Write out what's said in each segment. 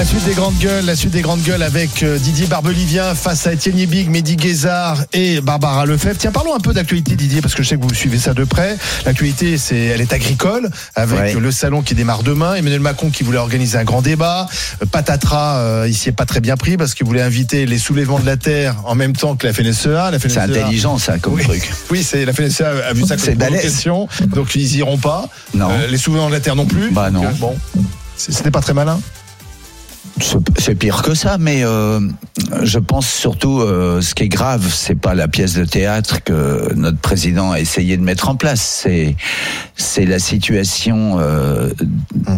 La suite des grandes gueules, la suite des grandes gueules avec euh, Didier Barbelivien face à Étienne Yebig, Mehdi Guézard et Barbara Lefebvre. Tiens, parlons un peu d'actualité Didier parce que je sais que vous suivez ça de près. L'actualité, c'est, elle est agricole avec Ouais. le salon qui démarre demain. Emmanuel Macron qui voulait organiser un grand débat. Euh, Patatras, euh, il s'y est pas très bien pris parce qu'il voulait inviter les soulèvements de la terre en même temps que la FNSEA. La C'est intelligent ça comme Oui. truc. Oui, c'est la FNSEA a vu ça C'est comme provocation, donc ils iront pas. Non. Euh, les soulèvements de la terre non plus. Bah non. bon, c'était pas très malin. C'est- pire que ça, mais euh, je pense surtout euh, ce qui est grave, c'est pas la pièce de théâtre que notre président a essayé de mettre en place, c'est c'est la situation euh,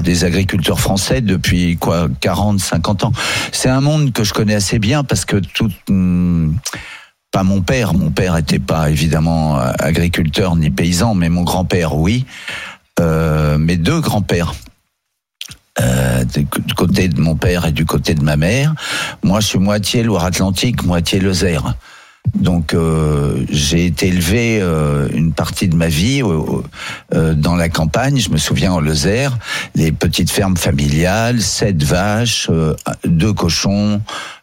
des agriculteurs français depuis quoi 40, 50 ans. C'est un monde que je connais assez bien parce que tout hum, pas mon père, mon père était pas évidemment agriculteur ni paysan, mais mon grand-père oui. Euh, mes deux grands-pères euh, du du côté de mon père et du côté de ma mère. Moi, je suis moitié Loire-Atlantique, moitié Lozère. Donc, euh, j'ai été élevé euh, une partie de ma vie euh, euh, dans la campagne. Je me souviens en Lozère, les petites fermes familiales, sept vaches, euh, deux cochons,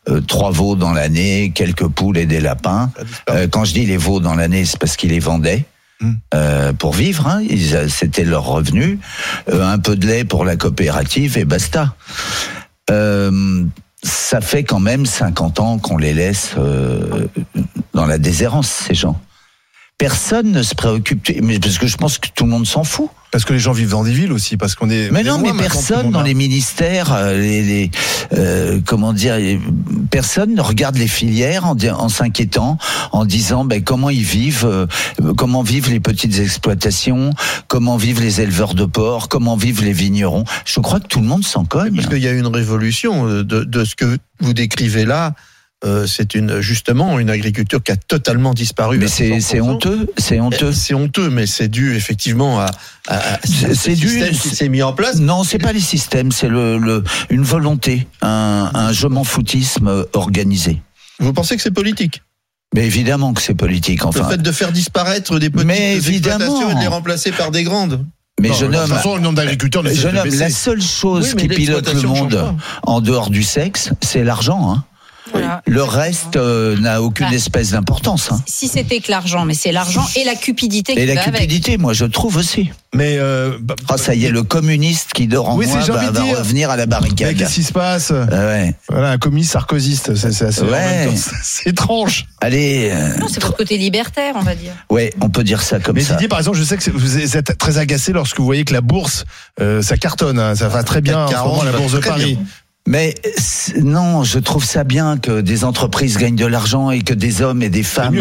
euh, trois veaux dans l'année, quelques poules et des lapins. Euh, quand je dis les veaux dans l'année, c'est parce qu'ils les vendaient. Hmm. euh, pour vivre, hein. C'était leur revenu, Euh, un peu de lait pour la coopérative et basta. Euh, ça fait quand même 50 ans qu'on les laisse dans la déshérence, ces gens. Personne ne se préoccupe, mais parce que je pense que tout le monde s'en fout. Parce que les gens vivent dans des villes aussi, parce qu'on est. Mais non, mais le personne dans les ministères, euh, les, les, euh, comment dire, les- personne ne regarde les filières en s'inquiétant, en disant ben, comment ils vivent, euh, comment vivent les petites exploitations, comment vivent les éleveurs de porc, comment vivent les vignerons. Je crois que tout le monde s'en cogne. Parce qu'il y a une révolution euh, de, de ce que vous décrivez là. Euh, c'est une justement une agriculture qui a totalement disparu. Mais c'est 100%. c'est honteux, c'est honteux. Euh, C'est honteux, mais c'est dû effectivement à, à, à C'est- ce c'est dû- système qui c'est- s'est mis en place. Non, c'est pas les systèmes, c'est le, le, une volonté, un, un je m'en foutisme organisé. Vous pensez que c'est politique? Mais évidemment que c'est politique, Le enfin. fait de faire disparaître des petites Mais exploitations et de les remplacer par des grandes. Mais Non, jeune de toute homme, façon, le nombre d'agriculteurs jeune homme, la seule chose Oui, qui pilote le monde en dehors du sexe, c'est l'argent. Hein. Voilà. Le reste euh, n'a aucune Ah. espèce d'importance. Hein. Si c'était que l'argent, mais c'est l'argent et la cupidité qui Et la va avec. cupidité, moi je trouve aussi. Mais euh, bah, Ah ça y est, le communiste qui dort en Oui, moi c'est- j'ai va, envie de va dire. revenir à la mais barricade. qu'est-ce qui se passe ouais. Voilà, un communiste sarkozyste, c'est c'est assez. Ouais. C'est étrange. Allez, euh, Non, c'est votre côté libertaire, on va dire. ouais, on peut dire ça comme Mais ça. Didier, par exemple, je sais que vous êtes très agacé lorsque vous voyez que la bourse, euh, ça cartonne, hein, ça va très bien en ce 40, moment, la bourse de Paris. bien. Mais non, je trouve ça bien que des entreprises gagnent de l'argent et que des hommes et des femmes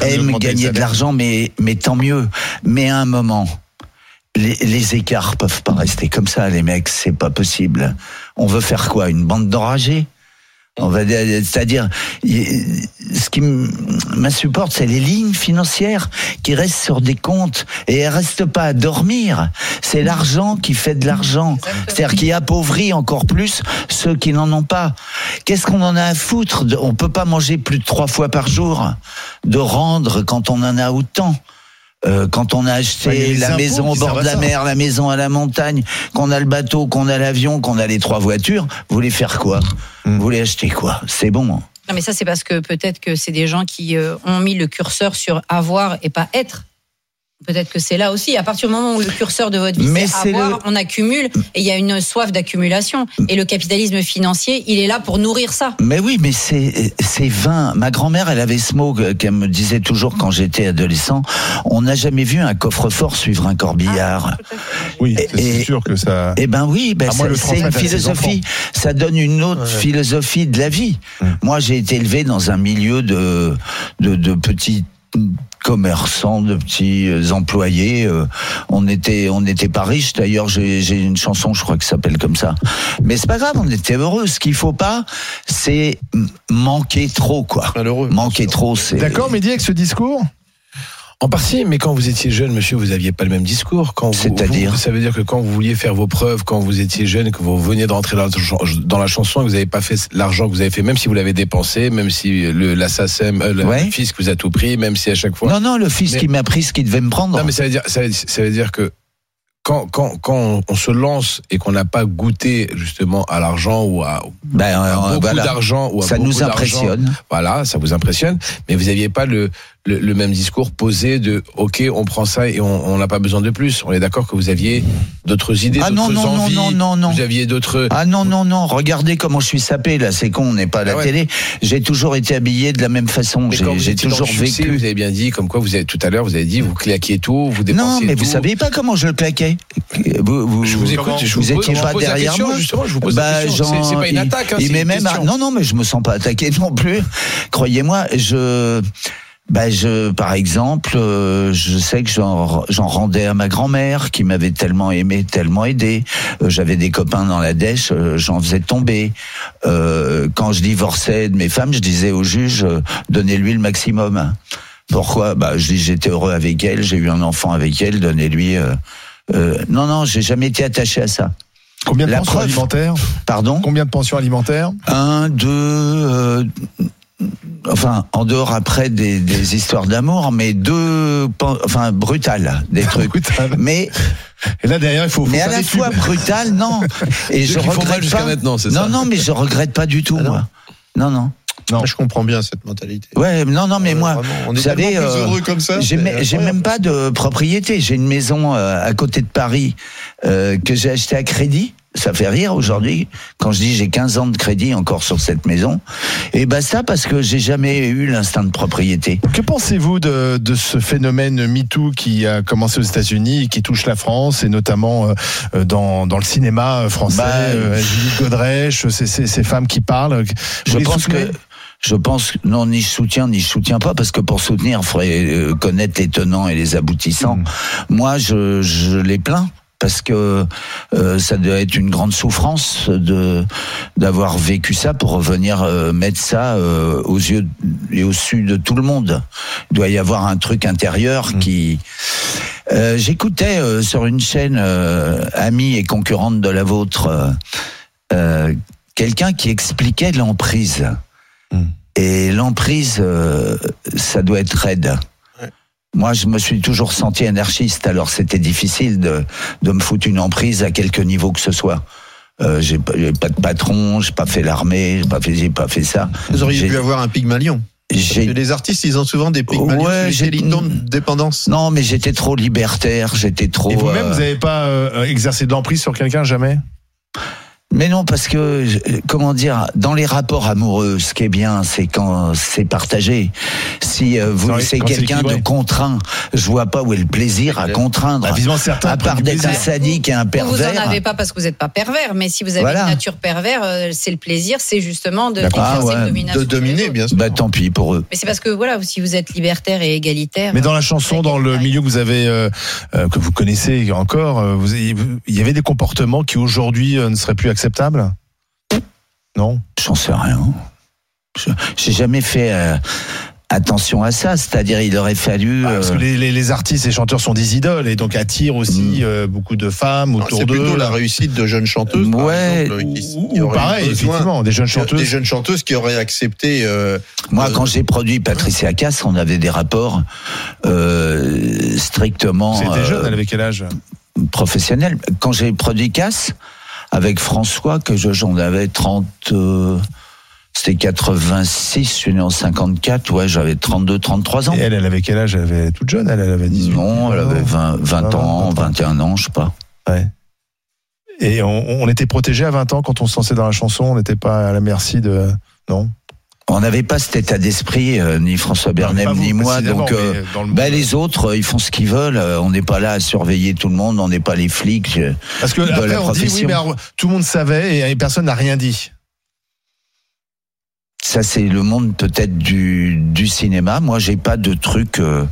aiment gagner de l'argent, mais, mais tant mieux. Mais à un moment, les, les écarts peuvent pas rester comme ça, les mecs, c'est pas possible. On veut faire quoi Une bande d'enragés on va dire, c'est-à-dire, ce qui m'insupporte, c'est les lignes financières qui restent sur des comptes et elles restent pas à dormir. C'est l'argent qui fait de l'argent. C'est-à-dire qui appauvrit encore plus ceux qui n'en ont pas. Qu'est-ce qu'on en a à foutre On peut pas manger plus de trois fois par jour, de rendre quand on en a autant. Euh, quand on a acheté la impôts maison au bord de la ça. mer, la maison à la montagne, qu'on a le bateau, qu'on a l'avion, qu'on a les trois voitures, vous voulez faire quoi? Hmm. Vous voulez acheter quoi? C'est bon. Non, mais ça, c'est parce que peut-être que c'est des gens qui euh, ont mis le curseur sur avoir et pas être. Peut-être que c'est là aussi. À partir du moment où le curseur de votre vie Mais c'est c'est avoir, le- on accumule et il y a une soif d'accumulation. Et le capitalisme financier, il est là pour nourrir ça. Mais oui, mais c'est c'est vain. Ma grand-mère, elle avait ce mot que- qu'elle me disait toujours quand j'étais adolescent. On n'a jamais vu un coffre-fort suivre un corbillard. Oui, Et- c'est sûr que ça. Eh ben oui, ben c'est une philosophie. Ça donne une autre Ouais. philosophie de la vie. Mm. Moi, j'ai été élevé dans un milieu de de, de petits commerçants, de petits euh, employés. euh, on était, on n'était pas riches. D'ailleurs, j'ai j'ai une chanson, je crois, qui s'appelle comme ça. Mais c'est pas grave, on était heureux. Ce qu'il faut pas, c'est manquer trop, quoi. Malheureux. Manquer trop, c'est. D'accord, Mehdi, avec ce discours En partie, mais quand vous étiez jeune, monsieur, vous aviez pas le même discours. C'est-à-dire Ça veut dire que quand vous vouliez faire vos preuves, quand vous étiez jeune, que vous veniez de rentrer dans la, chan- dans la chanson et que vous n'avez pas fait l'argent que vous avez fait, même si vous l'avez dépensé, même si le, la SACEM, euh, le Ouais. fisc vous a tout pris, même si à chaque fois. Non, non, le fils Mais- qui m'a pris ce qu'il devait me prendre. Non, mais ça veut dire, ça veut, ça veut dire que quand, quand, quand on, se lance et qu'on n'a pas goûté justement à l'argent ou à, Ben, à euh, beaucoup voilà. d'argent ou à Ça beaucoup nous impressionne. Voilà, ça vous impressionne, mais vous n'aviez pas le, le, le même discours posé de OK, on prend ça et on n'a pas besoin de plus. On est d'accord que vous aviez d'autres idées, Ah non, non, non, envies. non, non, non. Vous aviez d'autres. Ah non, non, non, regardez comment je suis sapé là, c'est con, on n'est pas à la Ah ouais. télé. J'ai toujours été habillé de la même façon, j'ai toujours succès, vécu. Vous avez bien dit, comme quoi vous avez tout à l'heure, vous avez dit, vous claquiez tout, vous dépensiez Non, mais tout. vous saviez pas comment je le claquais. Vous, vous, Je vous écoute, je vous vous pose- étiez pas derrière question, moi. justement, je vous pose Bah. C'est- pas une il- attaque, hein, il une même. Non, non, mais je me sens pas attaqué non plus. Croyez-moi, je. Bah je, par exemple, euh, je sais que j'en rendais à ma grand-mère qui m'avait tellement aimé, tellement aidé. Euh, J'avais des copains dans la dèche, euh, j'en faisais tomber. Euh, quand je divorçais de mes femmes, je disais au juge, euh, donnez-lui le maximum. Pourquoi? Bah je dis j'étais heureux avec elle, j'ai eu un enfant avec elle, donnez-lui. euh, non non, j'ai jamais été attaché à ça. Combien de La pensions preuve. alimentaires? Pardon? Combien de pensions alimentaires? Un, deux, euh, enfin, en dehors après des, des histoires d'amour, mais deux, enfin, brutales, des trucs. Brutal. Mais, Et là derrière, il faut, mais à la des fois pubs. brutal, non. Et je regrette jusqu'à pas. maintenant, c'est non, ça non, mais je regrette pas du tout, Ah non. moi. Non, non. Non. Je comprends bien cette mentalité. Ouais, non, non, mais Euh, moi, vraiment, on est vous savez, euh, heureux comme ça. j'ai même pas de propriété. J'ai une maison euh, à côté de Paris euh, que j'ai achetée à crédit. Ça fait rire aujourd'hui quand je dis j'ai 15 ans de crédit encore sur cette maison. Et bah ça parce que j'ai jamais eu l'instinct de propriété. Que pensez-vous de, de ce phénomène MeToo qui a commencé aux États-Unis et qui touche la France et notamment euh, euh, dans, dans le cinéma français, Bah, euh, Julie Godrèche, ces, ces, ces femmes qui parlent. Je Vous pense que je pense non ni je soutiens ni je soutiens pas parce que pour soutenir il faudrait euh, connaître les tenants et les aboutissants. Mm. Moi je je les plains parce que euh, ça doit être une grande souffrance de d'avoir vécu ça pour revenir euh, mettre ça euh, aux yeux et au su de tout le monde. Il doit y avoir un truc intérieur qui Euh, J'écoutais sur une chaîne amie et concurrente de la vôtre quelqu'un qui expliquait l'emprise. Hmm. Et l'emprise, ça doit être raide. Moi, je me suis toujours senti anarchiste, alors c'était difficile de, de me foutre une emprise à quelque niveau que ce soit. Euh, j'ai pas, de patron, j'ai pas fait l'armée, j'ai pas fait, j'ai pas fait ça. Vous auriez pu avoir un Pygmalion. Les artistes, ils ont souvent des Pygmalions. Ouais, j'ai- une dépendance. non, mais j'étais trop libertaire, j'étais trop. Et vous-même, euh, vous n'avez pas euh, exercé de l'emprise sur quelqu'un jamais? Mais non, parce que, euh, comment dire, dans les rapports amoureux, ce qui est bien, c'est quand c'est partagé. Si euh, vous c'est quelqu'un de contraint, je vois pas où est le plaisir à contraindre. bah, Visiblement, certains à part d'être un sadique et un Vous, vous en pervers. avez pas parce que vous n'êtes pas pervers, mais si vous avez Voilà. une nature pervers, euh, c'est le plaisir, c'est justement de Ah ouais. De dominer, bien sûr. Bah tant pis pour eux. Mais c'est parce que voilà, si vous êtes libertaire et égalitaire. Mais dans la chanson, dans le milieu que vous avez, euh, que vous connaissez encore, vous, il y avait des comportements qui aujourd'hui ne seraient plus acceptables Non J'en sais rien. Je- J'ai jamais fait euh, attention à ça. C'est-à-dire, il aurait fallu. Ah, Parce que euh, les, les- les artistes et chanteurs sont des idoles et donc attirent aussi Mm. euh, beaucoup de femmes autour C'est d'eux. plutôt la réussite de jeunes chanteuses. par Ouais. exemple, Ou, qui- qui ou auraient pareil, besoin- effectivement, des jeunes chanteuses. Des jeunes chanteuses qui auraient accepté. euh, Moi, Euh, quand j'ai produit Patricia Cass, on avait des rapports euh, strictement. C'était euh, jeune, elle avait quel âge? professionnel. Quand j'ai produit Casse avec François, que je- j'en avais 30, euh, c'était 86, je suis né en 54, ouais, j'avais 32, 33 ans. Et elle, elle avait quel âge? Elle avait toute jeune, elle, elle avait 18 Non, elle avait 20, 20 Ah, ans, 20 ans. 21 ans, je sais pas. Ouais. Et on, on était protégé à 20 ans quand on se lançait dans la chanson, on n'était pas à la merci de. Non? On n'avait pas cet état d'esprit, euh, ni François Bernem, vous, ni moi, donc... euh, le bah, les autres, euh, ils font ce qu'ils veulent. euh, On n'est pas là à surveiller tout le monde. On n'est pas les flics. Parce que de après, la on dit oui, profession. mais alors, tout le monde savait et personne n'a rien dit. Ça, c'est le monde peut-être du, du cinéma. Moi, j'ai pas de trucs, euh,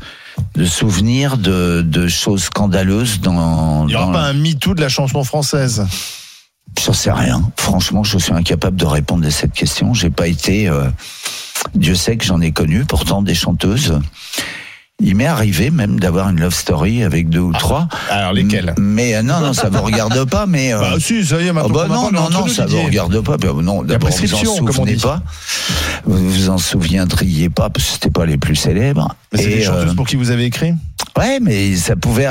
de souvenirs de, de choses scandaleuses dans. Il n'y aura dans pas un MeToo de la chanson française. J'en sais rien. Franchement, je suis incapable de répondre à cette question. J'ai pas été. euh, Dieu sait que j'en ai connu, pourtant des chanteuses. Il m'est arrivé même d'avoir une love story avec deux ou trois. Alors lesquels Mais euh, non, non, ça vous regarde pas. Mais euh, Bah si, ça y est, ah maintenant. bah non, non, non, ça vous regarde pas. Bah non, d'abord vous en souvenez dit. pas. Vous vous en souviendriez pas parce que c'était pas les plus célèbres. Mais c'est des chanteuses euh, pour qui vous avez écrit? Ouais, mais ça pouvait.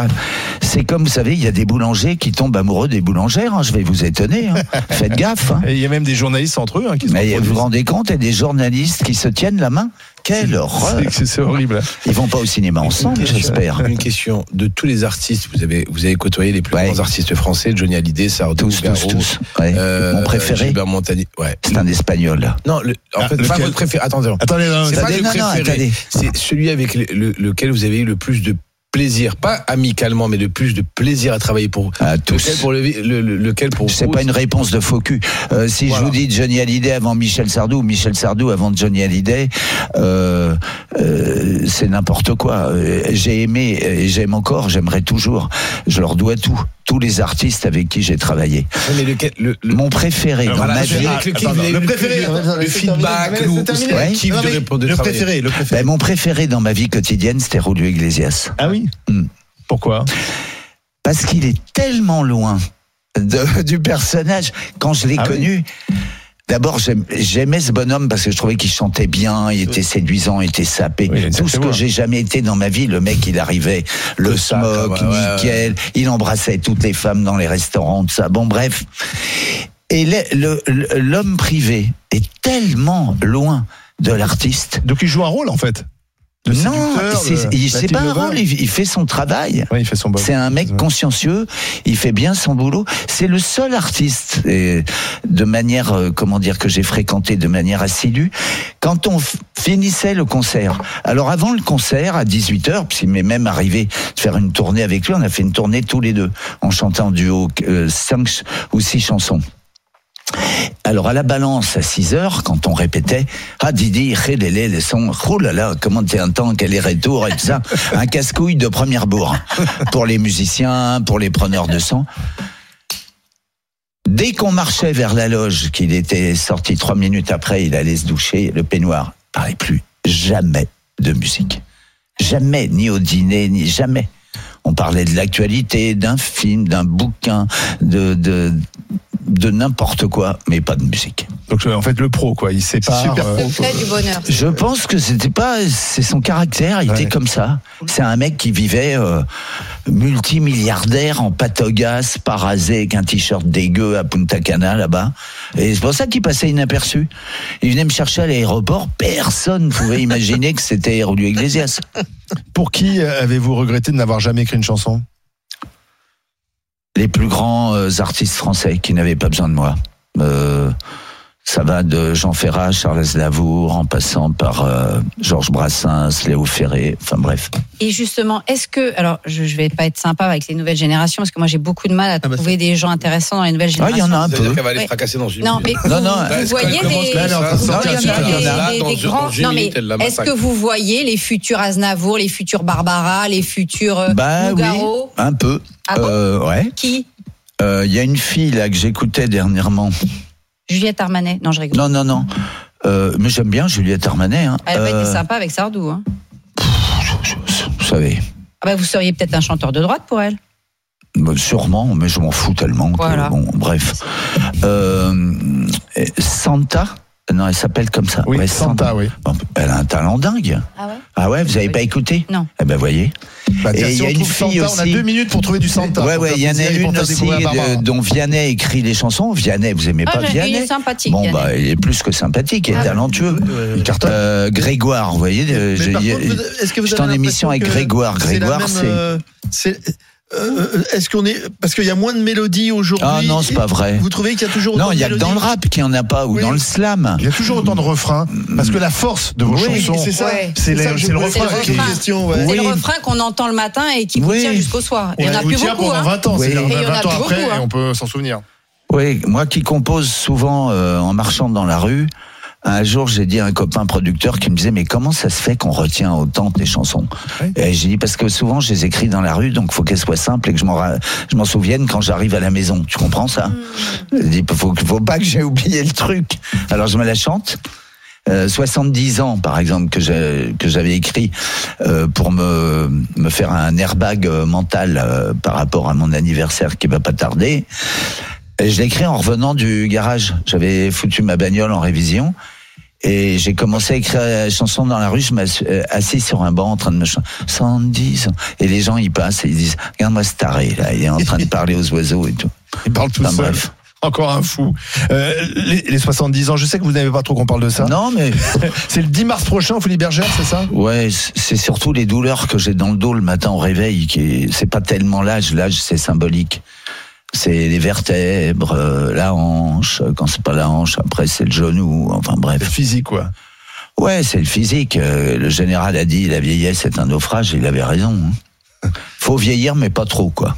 C'est comme vous savez, il y a des boulangers qui tombent amoureux des boulangères. hein, je vais vous étonner. hein. Faites gaffe. hein. Et il y a même des journalistes entre eux hein, qui se Mais vous vous rendez compte, il y a des journalistes qui se tiennent la main. Quelle horreur C'est- horrible. Ils vont pas au cinéma ensemble, j'espère. Une question de tous les artistes. Vous avez, vous avez côtoyé les plus Ouais. grands artistes français, Johnny Hallyday, Sardou, Tous, tous, Garou, tous. Ouais. euh, Mon préféré, Gilbert Montagnier. Ouais. c'est un espagnol. Non, le, en Ah, fait, pas votre préféré. Attendez. Attendez, non, C'est pas le préféré. C'est celui avec le- le- lequel vous avez eu le plus de plaisir, pas amicalement, mais le plus de plaisir à travailler pour. À Lequel tous. pour le, le- le- lequel pour C'est vous pas une réponse de faux cul. Euh, si Voilà. je vous dis Johnny Hallyday avant Michel Sardou, ou Michel Sardou avant Johnny Hallyday, euh, euh, c'est n'importe quoi. Euh, J'ai aimé et j'aime encore, j'aimerais toujours. Je leur dois tout. Tous les artistes avec qui j'ai travaillé. Mais lequel, le, le- Mon préféré dans voilà, ma vie, lequel le préféré, de- le feedback, kiff Non, de, de le travailler. préféré, le préféré. ben, mon préféré dans ma vie quotidienne, c'était Julio Iglesias. Ah oui Hmm. Pourquoi? Parce qu'il est tellement loin de- du personnage. Quand je l'ai Ah oui connu, d'abord j'aimais ce bonhomme parce que je trouvais qu'il chantait bien, il était séduisant, il était sapé. Oui, Tout ce que j'ai jamais été dans ma vie, le mec il arrivait, le ça, smoke, quoi, ouais, ouais, nickel, il embrassait toutes les femmes dans les restaurants, tout ça. Bon bref. Et le- le- le- l'homme privé est tellement loin de l'artiste. Donc il joue un rôle en fait. Non, c'est pas un rôle, il, il fait son travail. Il fait son. C'est un mec consciencieux, il fait bien son boulot. C'est le seul artiste, et de manière, euh, comment dire, que j'ai fréquenté de manière assidue. Quand on finissait le concert, alors avant le concert, à 18h, puis il m'est même arrivé de faire une tournée avec lui, on a fait une tournée tous les deux, en chantant en duo euh, cinq ou six chansons. Alors à la balance à 6 heures, quand on répétait, ah Didi, les les sons, là comment t'es un temps, quel est retour et tout ça, un casse-couille de première bourre pour les musiciens, pour les preneurs de son. Dès qu'on marchait vers la loge, qu'il était sorti trois minutes après, il allait se doucher, le peignoir, parlait plus jamais de musique. Jamais, ni au dîner, ni jamais. On parlait de l'actualité, d'un film, d'un bouquin, de, de, de n'importe quoi, mais pas de musique. Donc en fait le pro quoi, il sépare. Super euh, du bonheur. Je pense que c'était pas, c'est son caractère, il Ouais. était comme ça. C'est un mec qui vivait euh, multimilliardaire en patogas, parasé avec un t-shirt dégueu à Punta Cana là-bas. Et c'est pour ça qu'il passait inaperçu. Il venait me chercher à l'aéroport, personne ne pouvait imaginer que c'était Julio Iglesias. Pour qui avez-vous regretté de n'avoir jamais écrit une chanson? Les plus grands euh, artistes français qui n'avaient pas besoin de moi. Euh, ça va de Jean Ferrat, Charles Aznavour, en passant par euh, Georges Brassens, Léo Ferré, enfin bref. Et justement, est-ce que, alors je, je vais pas être sympa avec les nouvelles générations parce que moi j'ai beaucoup de mal à bah, trouver des gens intéressants dans les nouvelles Ah, il y générations. en a un peu. qu'elle va aller fracasser dans une Non, mais Non, vous, non, vous voyez des, grands. Non mais est-ce que vous voyez les futurs Aznavour, les futurs Barbara, les futurs Bah oui, un peu. Ah bon Euh, ouais. Qui Euh, Il y a une fille là que j'écoutais dernièrement. Juliette Armanet. Non, je rigole. Non, non, non. Euh, mais j'aime bien Juliette Armanet. Hein. Elle pas Euh, été sympa avec Sardou. Hein. Vous savez, Ah bah, vous seriez peut-être un chanteur de droite pour elle. bah, sûrement, mais je m'en fous tellement. que, Voilà. bon, bref. Euh, Santa Non, elle s'appelle comme ça. Oui, Ouais, Santa, oui. Bon, Elle a un talent dingue. Ah ouais? Ah ouais, vous avez pas écouté? Non. Eh ben voyez. Bah, Et il si y a une fille Santa, on a aussi. deux minutes pour trouver du Santa. ouais, ouais, il y en a une aussi de- dont Vianney écrit les chansons. Vianney, vous aimez Ah, pas j'ai- il est Vianney sympathique. Bon, bah, il est plus que sympathique, il est Ah. talentueux. Cartonne. Euh, Grégoire, vous voyez, euh, que vous j'étais avez en émission avec Grégoire. Grégoire, c'est. Euh, c'est. Est-ce qu'on est parce qu'il y a moins de mélodies aujourd'hui Ah non, c'est pas vrai. Vous trouvez qu'il y a toujours Non, autant il de y a que dans le rap qu'il n'y en a pas, ou Oui. dans le slam. Il y a toujours autant de refrains parce que la force de vos Oui, chansons, c'est ça. Ouais. c'est c'est le refrain. ouais. C'est le Oui. refrain qu'on entend le matin et qui vous Oui. tient jusqu'au soir. Il y en a plus beaucoup. pendant hein. 20 ans, il y a 20 ans après, beaucoup, hein. et on peut s'en souvenir. Oui, moi qui compose souvent euh, en marchant dans la rue, un jour j'ai dit à un copain producteur qui me disait mais comment ça se fait qu'on retient autant tes chansons Oui. Et j'ai dit parce que souvent je les écris dans la rue donc faut qu'elles soient simples et que je m'en je souvienne quand j'arrive à la maison. Tu comprends ça Hmm. J'ai dit faut faut pas que j'ai oublié le truc. Alors je me la chante. euh, 70 ans, par exemple, que j'ai- que j'avais écrit euh, pour me, me faire un airbag euh, mental euh, par rapport à mon anniversaire qui va pas tarder. Et je l'ai écrit en revenant du garage. J'avais foutu ma bagnole en révision. Et j'ai commencé à écrire la chanson dans la rue, je m'assis euh, assis sur un banc en train de me chanter 110 ans. Et les gens, ils passent et ils disent, regarde-moi ce taré, là, il est en train de parler aux oiseaux et tout. Il parle tout Enfin, seul. bref. Encore un fou. Euh, les, les 70 ans, je sais que vous n'avez pas trop qu'on parle de ça. Non, mais C'est le 10 mars prochain, Folie Bergère, c'est ça? Ouais, c'est surtout les douleurs que j'ai dans le dos le matin au réveil qui est- c'est pas tellement l'âge, l'âge c'est symbolique. C'est les vertèbres, euh, la hanche, quand c'est pas la hanche, après c'est le genou, enfin bref. physique, quoi. Ouais, c'est le physique. Euh, Le général a dit la vieillesse est un naufrage, il avait raison. hein. Faut vieillir, mais pas trop, quoi.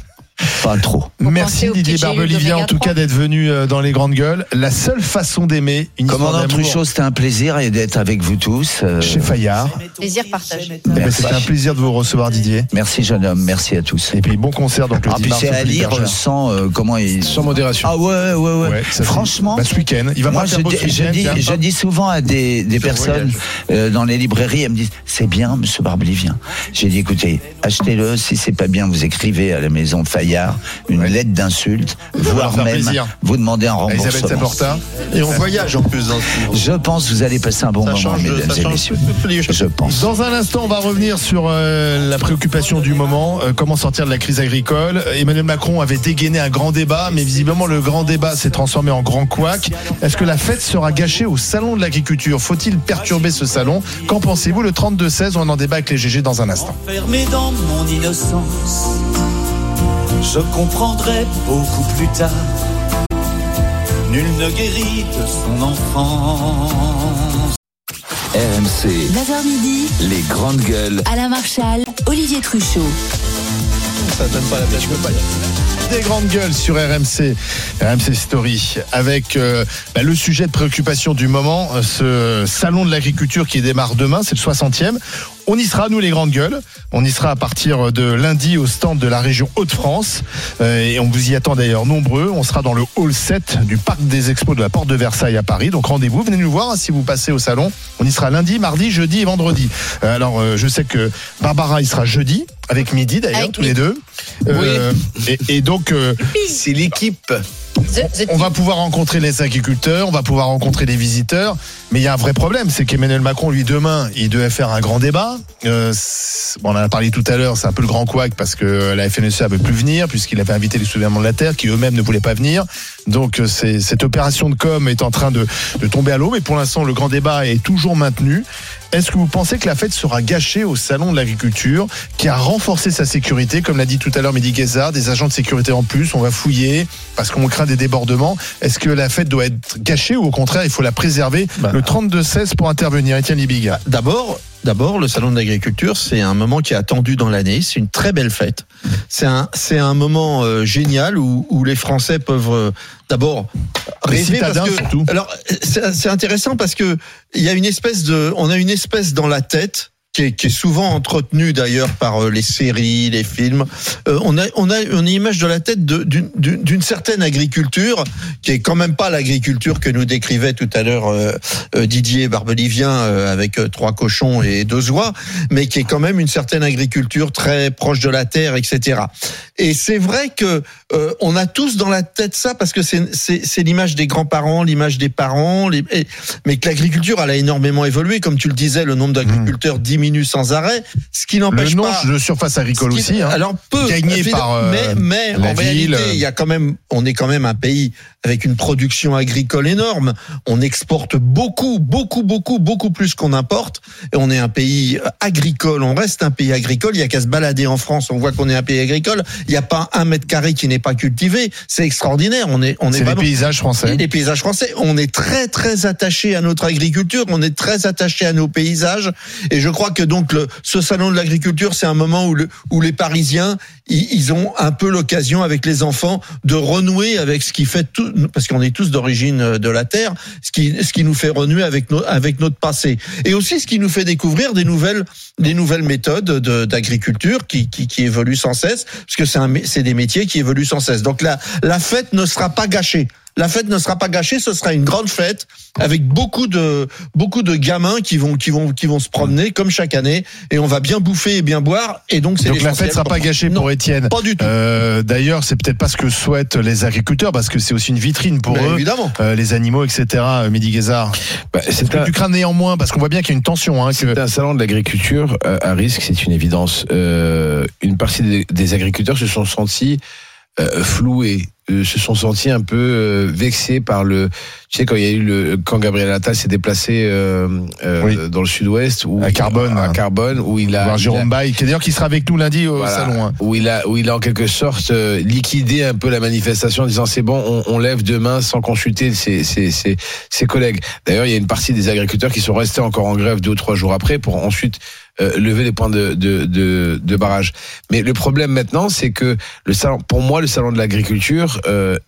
Pas trop. Merci Didier Barbelivien, en tout 3. cas, d'être venu euh, dans les grandes gueules. La seule façon d'aimer, une histoire Commandant Truchot, c'était un plaisir et d'être avec vous tous. euh, chez Fayard. Plaisir partagé. Eh ben, Merci. C'était un plaisir de vous recevoir, Didier. Merci jeune homme, merci à tous. Et puis bon concert donc le Ah, 10 puis mars. à lire sans euh, comment il. Sans modération. Ah ouais, ouais, ouais. Franchement. bah, ce week-end, il va Moi, je dis, je, dis, je dis souvent à des, personnes euh, dans les librairies, elles me disent c'est bien, Monsieur Barbelivien. J'ai dit écoutez, achetez-le. Si c'est pas bien, vous écrivez à la maison Fayard une Ouais. lettre d'insulte, voire même plaisir. vous demandez un remboursement. Saporta. Et on voyage en plus dans ce livre. Je pense que vous allez passer un bon Ça moment, change, mesdames ça et change messieurs. toutes les choses. Je pense. Dans un instant, on va revenir sur euh, la préoccupation du moment, euh, comment sortir de la crise agricole. Emmanuel Macron avait dégainé un grand débat, mais visiblement le grand débat s'est transformé en grand couac. Est-ce que la fête sera gâchée au salon de l'agriculture? Faut-il perturber ce salon? Qu'en pensez-vous? Le 32-16, on en débat avec les GG dans un instant. Enfermé dans mon innocence, je comprendrai beaucoup plus tard. Nul ne guérit de son enfance. RMC, 9h midi, les grandes gueules. Alain Marchal, Olivier Truchot. Ça donne pas la tête. Des grandes gueules sur RMC, RMC Story, avec euh, bah, le sujet de préoccupation du moment, euh, ce salon de l'agriculture qui démarre demain, c'est le 60e. On y sera, nous les grandes gueules. On y sera à partir de lundi au stand de la région Hauts-de-France. Euh, et on vous y attend d'ailleurs nombreux. On sera dans le hall 7 du parc des expos de la porte de Versailles à Paris. Donc rendez-vous, venez nous voir hein, si vous passez au salon. On y sera lundi, mardi, jeudi et vendredi. Euh, alors euh, je sais que Barbara y sera jeudi, avec midi d'ailleurs, tous les deux. Euh, et, et donc... euh, C'est l'équipe. The- the on va pouvoir rencontrer les agriculteurs, on va pouvoir rencontrer les visiteurs, mais il y a un vrai problème, c'est qu'Emmanuel Macron, lui, demain, il devait faire un grand débat. Euh, bon, on en a parlé tout à l'heure, c'est un peu le grand couac parce que la FNSEA ne veut plus venir, puisqu'il avait invité les soulèvements de la Terre, qui eux-mêmes ne voulaient pas venir. Donc euh, cette opération de com est en train de, de tomber à l'eau, mais pour l'instant, le grand débat est toujours maintenu. Est-ce que vous pensez que la fête sera gâchée au salon de l'agriculture, qui a renforcé sa sécurité, comme l'a dit tout à l'heure Mehdi Guézard, des agents de sécurité en plus, on va fouiller parce qu'on craint des débordements. Est-ce que la fête doit être gâchée ou au contraire il faut la préserver? Bah. Le 32-16 pour intervenir, Étienne Libiga. D'abord, d'abord, le salon de l'agriculture, c'est un moment qui est attendu dans l'année. C'est une très belle fête. C'est un, c'est un moment euh, génial où, où les Français peuvent euh, d'abord rêver citadins, parce que, surtout. Alors, c'est c'est intéressant parce que il y a une espèce de, on a une espèce dans la tête. Qui est, qui est souvent entretenue d'ailleurs par euh, les séries, les films. Euh, on a, on a une image de la tête d'une certaine agriculture qui est quand même pas l'agriculture que nous décrivait tout à l'heure euh, euh, Didier Barbelivien euh, avec euh, trois cochons et deux oies, mais qui est quand même une certaine agriculture très proche de la terre, etc. Et c'est vrai que euh, on a tous dans la tête ça parce que c'est l'image des grands-parents, l'image des parents, les- mais que l'agriculture elle a énormément évolué, comme tu le disais, le nombre d'agriculteurs diminue sans arrêt, ce qui Le n'empêche pas. de surface agricole aussi. hein. Alors peu Gagné par, euh, mais mais la en ville. réalité il y a quand même on est quand même un pays avec une production agricole énorme. On exporte beaucoup beaucoup beaucoup beaucoup plus qu'on importe et on est un pays agricole. On reste un pays agricole. Il y a qu'à se balader en France, on voit qu'on est un pays agricole. Il n'y a pas un mètre carré qui n'est pas cultivé. C'est extraordinaire. On est on est, C'est les vraiment paysages français. les paysages français. On est très très attaché à notre agriculture, on est très attaché à nos paysages, et je crois que donc le, ce salon de l'agriculture, c'est un moment où, le, où les Parisiens, ils, ils ont un peu l'occasion avec les enfants de renouer avec ce qui fait tout, parce qu'on est tous d'origine de la terre, ce qui ce qui nous fait renouer avec avec notre passé, et aussi ce qui nous fait découvrir des nouvelles des nouvelles méthodes de- d'agriculture qui, qui qui évoluent sans cesse, parce que c'est c'est des métiers qui évoluent sans cesse. Donc la la fête ne sera pas gâchée la fête ne sera pas gâchée, ce sera une grande fête avec beaucoup de beaucoup de gamins qui vont qui vont qui vont se promener comme chaque année et on va bien bouffer et bien boire et donc c'est Donc la fête sera pas gâchée pour Étienne. Pas du tout. Euh, D'ailleurs, c'est peut-être pas ce que souhaitent les agriculteurs, parce que c'est aussi une vitrine pour Mais eux, évidemment. euh, les animaux, etc. euh, Midi Guézard. Bah, c'est un, tu crains néanmoins, parce qu'on voit bien qu'il y a une tension. Hein, que... c'est un salon de l'agriculture euh, à risque, c'est une évidence. Euh, une partie des, des agriculteurs se sont sentis euh, floués, euh, se sont sentis un peu euh, vexés par le. Tu sais quand il y a eu le quand Gabriel Attal s'est déplacé euh, euh, Oui. dans le Sud-Ouest ou À Carbone, à hein. Carbone où il a voir Jérôme Baye, qui d'ailleurs qui sera avec nous lundi au Voilà, salon. hein. où il a où il a en quelque sorte euh, liquidé un peu la manifestation en disant c'est bon on, on lève demain sans consulter ses, ses, ses, ses collègues. D'ailleurs il y a une partie des agriculteurs qui sont restés encore en grève deux ou trois jours après pour ensuite euh, lever les points de, de, de, de barrage. Mais le problème maintenant c'est que le salon pour moi le salon de l'agriculture euh,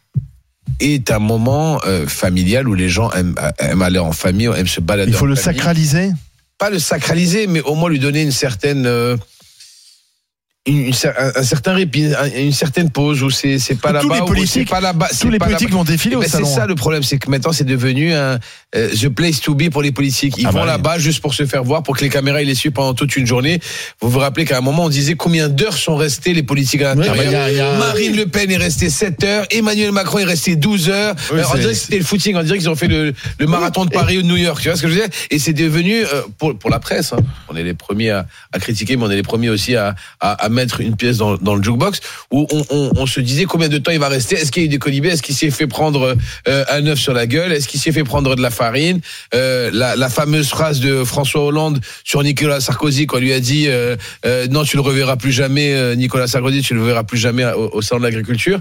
est un moment euh, familial où les gens aiment, aiment aller en famille, aiment se balader. Il faut en le famille sacraliser? pas le sacraliser, mais au moins lui donner une certaine, euh, une, un, certain répit, un- une certaine pause où c'est c'est pas là-bas, c'est pas Tous c'est les politiques vont défiler Eh au ben, c'est salon. ça le problème, c'est que maintenant c'est devenu un euh, the place to be pour les politiques. Ils Ah vont bah là-bas juste pour se faire voir, pour que les caméras ils les suivent pendant toute une journée. Vous vous rappelez qu'à un moment on disait combien d'heures sont restés les politiques à l'intérieur. Marine Le Pen est restée 7 heures, Emmanuel Macron est resté 12 heures. On c'est- dirait que c'était le footing, on dirait qu'ils ont fait le, le marathon de Paris ou de New York. Tu vois ce que je veux dire? Et c'est devenu euh, pour pour la presse. hein, on est les premiers à, critiquer, mais on est les premiers aussi à, à, à mettre une pièce dans, le jukebox où on, se disait combien de temps il va rester. Est-ce qu'il y a eu des colibés Est-ce qu'il s'est fait prendre euh, un œuf sur la gueule? Est-ce qu'il s'est fait prendre de la farine? Euh, la, fameuse phrase de François Hollande sur Nicolas Sarkozy quand on lui a dit euh, non tu le reverras plus jamais Nicolas Sarkozy tu le verras plus jamais au, au salon de l'agriculture.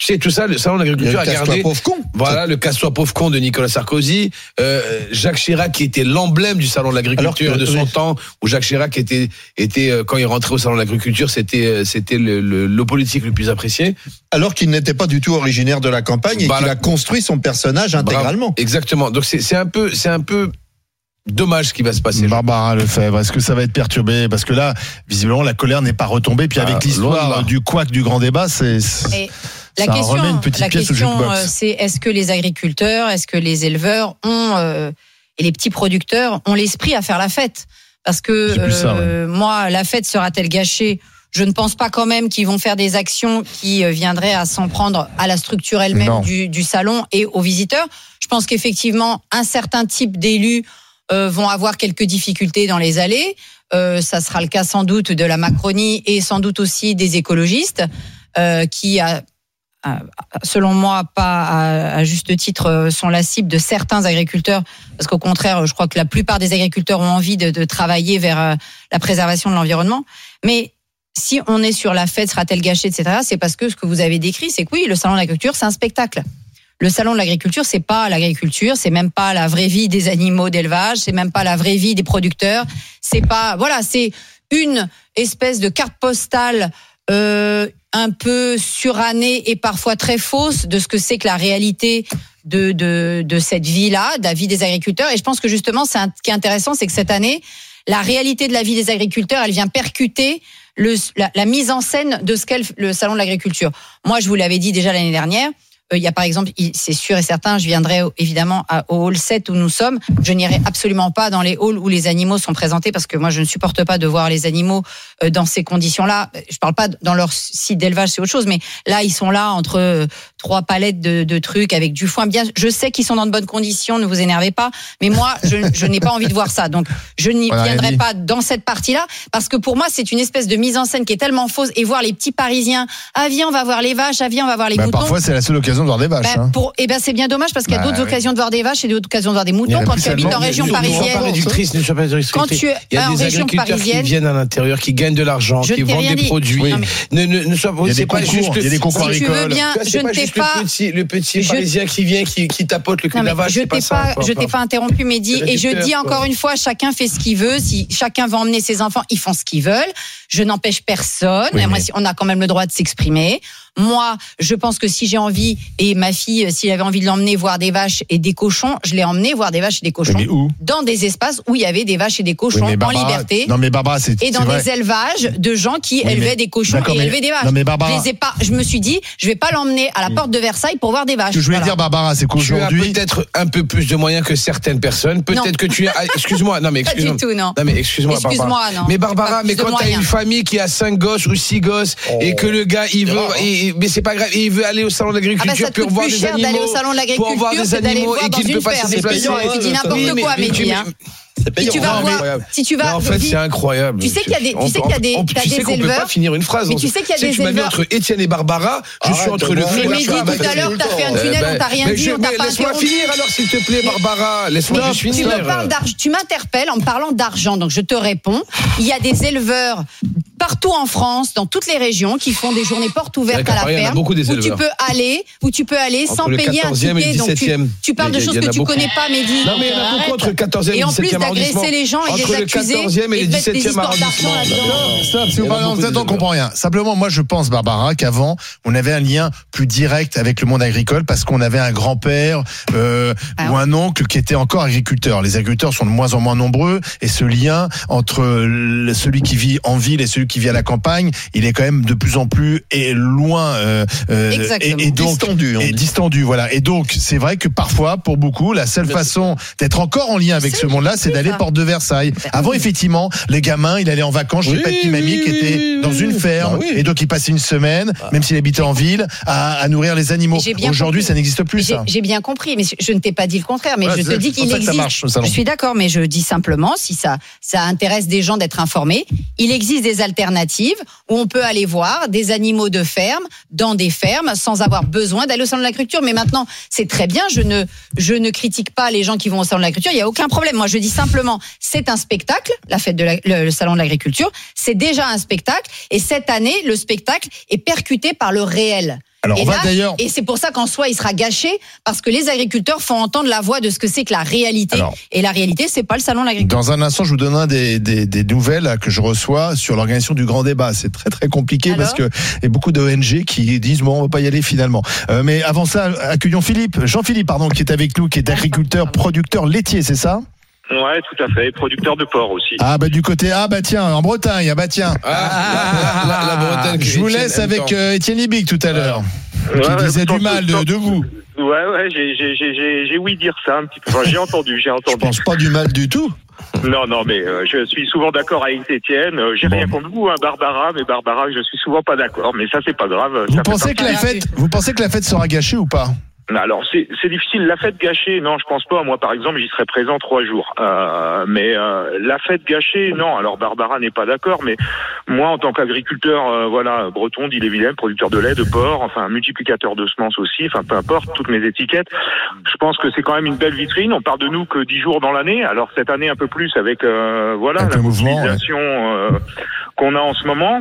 Tu sais tout ça le salon de l'agriculture le a casse-toi gardé pauvre con. voilà, le casse-toi pauvre con de Nicolas Sarkozy, euh, Jacques Chirac qui était l'emblème du salon de l'agriculture de son oui. temps, où Jacques Chirac était était euh, quand il rentrait au salon de l'agriculture, c'était euh, c'était le, le, le politique le plus apprécié. Alors qu'il n'était pas du tout originaire de la campagne et Voilà. qu'il a construit son personnage intégralement. Bravo. Exactement. Donc c'est c'est un peu c'est un peu dommage ce qui va se passer. Barbara Lefebvre, est-ce que ça va être perturbé? Parce que là, visiblement, la colère n'est pas retombée. Puis Ah, avec l'histoire du couac du grand débat, c'est. La Ça question, remet une petite la pièce au question, jukebox. euh, c'est est-ce que les agriculteurs, est-ce que les éleveurs ont euh, et les petits producteurs ont l'esprit à faire la fête? Parce que ça, euh, moi, la fête sera-t-elle gâchée? Je ne pense pas quand même qu'ils vont faire des actions qui euh, viendraient à s'en prendre à la structure elle-même du, du salon et aux visiteurs. Je pense qu'effectivement, un certain type d'élus euh, vont avoir quelques difficultés dans les allées. Euh, ça sera le cas sans doute de la Macronie et sans doute aussi des écologistes euh, qui, a- selon moi, pas à, à juste titre, euh, sont la cible de certains agriculteurs. Parce qu'au contraire, je crois que la plupart des agriculteurs ont envie de, de travailler vers euh, la préservation de l'environnement. Mais si on est sur la fête, sera-t-elle gâchée, etc., c'est parce que ce que vous avez décrit, c'est que oui, le salon de l'agriculture, c'est un spectacle. Le salon de l'agriculture, c'est pas l'agriculture, c'est même pas la vraie vie des animaux d'élevage, c'est même pas la vraie vie des producteurs, c'est pas voilà, c'est une espèce de carte postale euh, un peu surannée et parfois très fausse de ce que c'est que la réalité de de, de cette vie-là, de la vie des agriculteurs. Et je pense que justement, ce qui est intéressant, c'est que cette année, la réalité de la vie des agriculteurs, elle vient percuter le, la, la mise en scène de ce qu'est le salon de l'agriculture. Moi, je vous l'avais dit déjà l'année dernière. Euh, Il y a par exemple, c'est sûr et certain, je viendrai évidemment au hall 7 où nous sommes. Je n'irai absolument pas dans les halls où les animaux sont présentés parce que moi je ne supporte pas de voir les animaux euh, dans ces conditions-là. Je parle pas dans leur site d'élevage, c'est autre chose, mais là ils sont là entre euh, trois palettes de, de trucs avec du foin. Bien, je sais qu'ils sont dans de bonnes conditions, ne vous énervez pas, mais moi je, je n'ai pas envie de voir ça. Donc je n'y viendrai pas dans cette partie-là parce que pour moi c'est une espèce de mise en scène qui est tellement fausse et voir les petits Parisiens, ah viens on va voir les vaches, ah viens on va voir les Bah, moutons. parfois, c'est la seule occasion de voir des vaches. Ben, hein. pour, eh ben, c'est bien dommage parce qu'il y a Bah, d'autres oui. occasions de voir des vaches et d'autres occasions de voir des moutons quand tu habites en région parisienne. Quand tu es en région agriculteurs qui parisienne, viennent à l'intérieur, qui gagnent de l'argent, qui vendent des produits. Ne, ne, ne sois, Il y a des pas concours, juste il y a des concours agricoles. je ne t'ai pas. le petit, le petit Je- parisien qui vient, qui, qui tapote le cul vache. je pas t'ai ça, pas, je t'ai pas interrompu, Mehdi, et je dis encore une fois, chacun fait ce qu'il veut. Si chacun va emmener ses enfants, ils font ce qu'ils veulent. Je n'empêche personne. Oui, mais- on a quand même le droit de s'exprimer. Moi, je pense que si j'ai envie, et ma fille, euh, s'il avait envie de l'emmener voir des vaches et des cochons, je l'ai emmené voir des vaches et des cochons. Mais où Dans des espaces où il y avait des vaches et des Oui, cochons en liberté. Non mais Barbara, c'est Et dans vrai. des élevages de gens qui Oui, élevaient des cochons et mais- élevaient des vaches. non, mais Barbara- je, les ai pas, je me suis dit, je vais pas l'emmener à la porte de Versailles pour voir des vaches. Ce que je voulais Voilà. dire Barbara, c'est Tu as qu'aujourd'hui peut-être un peu plus de moyens que certaines personnes. Peut-être que tu as. ah, Excuse-moi, non mais Pas excuse-moi. du tout, non. Non mais excuse-moi, Excuse-moi, Barbara. non. Mais Barbara, pas mais quand t'as une famille qui a cinq gosses ou six gosses et que le gars il veut. Il- mais c'est pas grave, il veut aller au salon de Ah bah l'agriculture pour voir des animaux, au salon de pour voir des animaux et qu'il ne peut pas se déplacer. dis hein, n'importe quoi, mais tu- mais-. C'est Si payant. tu vas Non, mais- voir, si tu Mais vas, en fait, c'est incroyable. Tu sais qu'il y a des- tu sais qu'il y a des- tu sais qu'on peut pas finir une phrase. Mais tu sais qu'il y a Tu des tu m'as mis entre Étienne et Barbara. Je suis entre le feu Mais et la flamme. tout à l'heure, t'as fait un tunnel, on t'a rien mais dit, on t'a mais pas Laisse-moi finir alors, s'il te plaît, Barbara. Laisse-moi Tu finir. me parles d'argent, tu m'interpelles en me parlant d'argent, donc je te réponds. Il y a des éleveurs partout en France, dans toutes les régions, qui font des journées portes ouvertes à la Paris, ferme, où tu peux aller, où tu peux aller sans payer un 14e et le ticket. Donc tu, 17e. tu parles de choses que tu connais pas, Mehdi. Non, mais il y en a beaucoup entre le 14e et Et le en plus 17e arrondissement. les gens et Entre les le accuser 14e et et le de mettre des 17e histoires d'argent arrondissement. Stop, si vous parlez en tête, on comprend rien. Simplement, moi, je pense, Barbara, qu'avant, on avait un lien plus direct avec le monde agricole parce qu'on avait un grand-père euh, Ah ou un oncle qui était encore agriculteur. Les agriculteurs sont de moins en moins nombreux et ce lien entre celui qui vit en ville et celui qui vit à la campagne, il est quand même de plus en plus et loin. euh, euh. Et, et donc, Distendu, et distendu, voilà. Et donc, c'est vrai que parfois, pour beaucoup, la seule façon d'être encore en lien avec ce monde-là, c'est d'aller ça. porte de Versailles. Avant, effectivement, les gamins, il allait en vacances chez Oui, papy, mamie, oui, qui était dans une ferme, Bah oui. et donc il passait une semaine, même s'il habitait en ville, à, à nourrir les animaux. Aujourd'hui, ça n'existe plus, J'ai ça. j'ai bien compris, mais je ne t'ai pas dit le contraire. Mais Ouais, je te dis c'est pour qu'il ça que ça existe. marche, au salon. je suis d'accord, mais je dis simplement, si ça, ça intéresse des gens d'être informés, il existe des alternatives où on peut aller voir des animaux de ferme dans des fermes sans avoir besoin d'aller au salon de l'agriculture. Mais maintenant, c'est très bien. Je ne, je ne critique pas les gens qui vont au salon de l'agriculture. Il y a aucun problème. Moi, je dis simplement, c'est un spectacle, la fête de la- le, le salon de l'agriculture. C'est déjà un spectacle. Et cette année, le spectacle est percuté par le réel. Alors, et on va là- d'ailleurs- Et c'est pour ça qu'en soi, il sera gâché parce que les agriculteurs font entendre la voix de ce que c'est que la réalité. Alors- et la réalité, c'est pas le salon de l'agriculture. Dans un instant, je vous donnerai des, des, des nouvelles que je reçois sur l'organisation du grand débat. C'est très très compliqué Alors parce que il y a beaucoup d'ONG qui disent bon, on va pas y aller finalement. Euh, mais avant ça, accueillons Philippe, Jean-Philippe pardon, qui est avec nous, qui est agriculteur, producteur laitier, c'est ça? Ouais, tout à fait. Producteur de porc aussi. Ah bah du côté ah bah tiens en Bretagne ah bah tiens. Ah, la, la, la, la Bretagne. que je vous laisse avec euh, Étienne Libic tout à l'heure, Ouais, qui ouais, disait du mal de, vous. Ouais, ouais, j'ai, j'ai, j'ai, j'ai, j'ai ouï dire ça un petit peu. Enfin, j'ai entendu, j'ai Je entendu. pense pas du mal du tout. Non, non, mais euh, je suis souvent d'accord avec Étienne. Euh, j'ai rien contre vous, hein, Barbara, mais Barbara, je suis souvent pas d'accord. Mais ça, c'est pas grave. Vous Ça pensez que la fête, vous pensez que la fête sera gâchée ou pas? Alors, c'est, c'est difficile. La fête gâchée, non, je pense pas. Moi, par exemple, j'y serais présent trois jours. Euh, mais euh, la fête gâchée, non. Alors, Barbara n'est pas d'accord, mais moi, en tant qu'agriculteur, euh, voilà, breton, d'Ille-et-Vilaine, producteur de lait, de porc, enfin, multiplicateur de semences aussi, enfin, peu importe, toutes mes étiquettes. Je pense que c'est quand même une belle vitrine. On parle de nous que dix jours dans l'année. Alors, cette année, un peu plus avec, euh, voilà, Avec la ouais. Qu'on a en ce moment.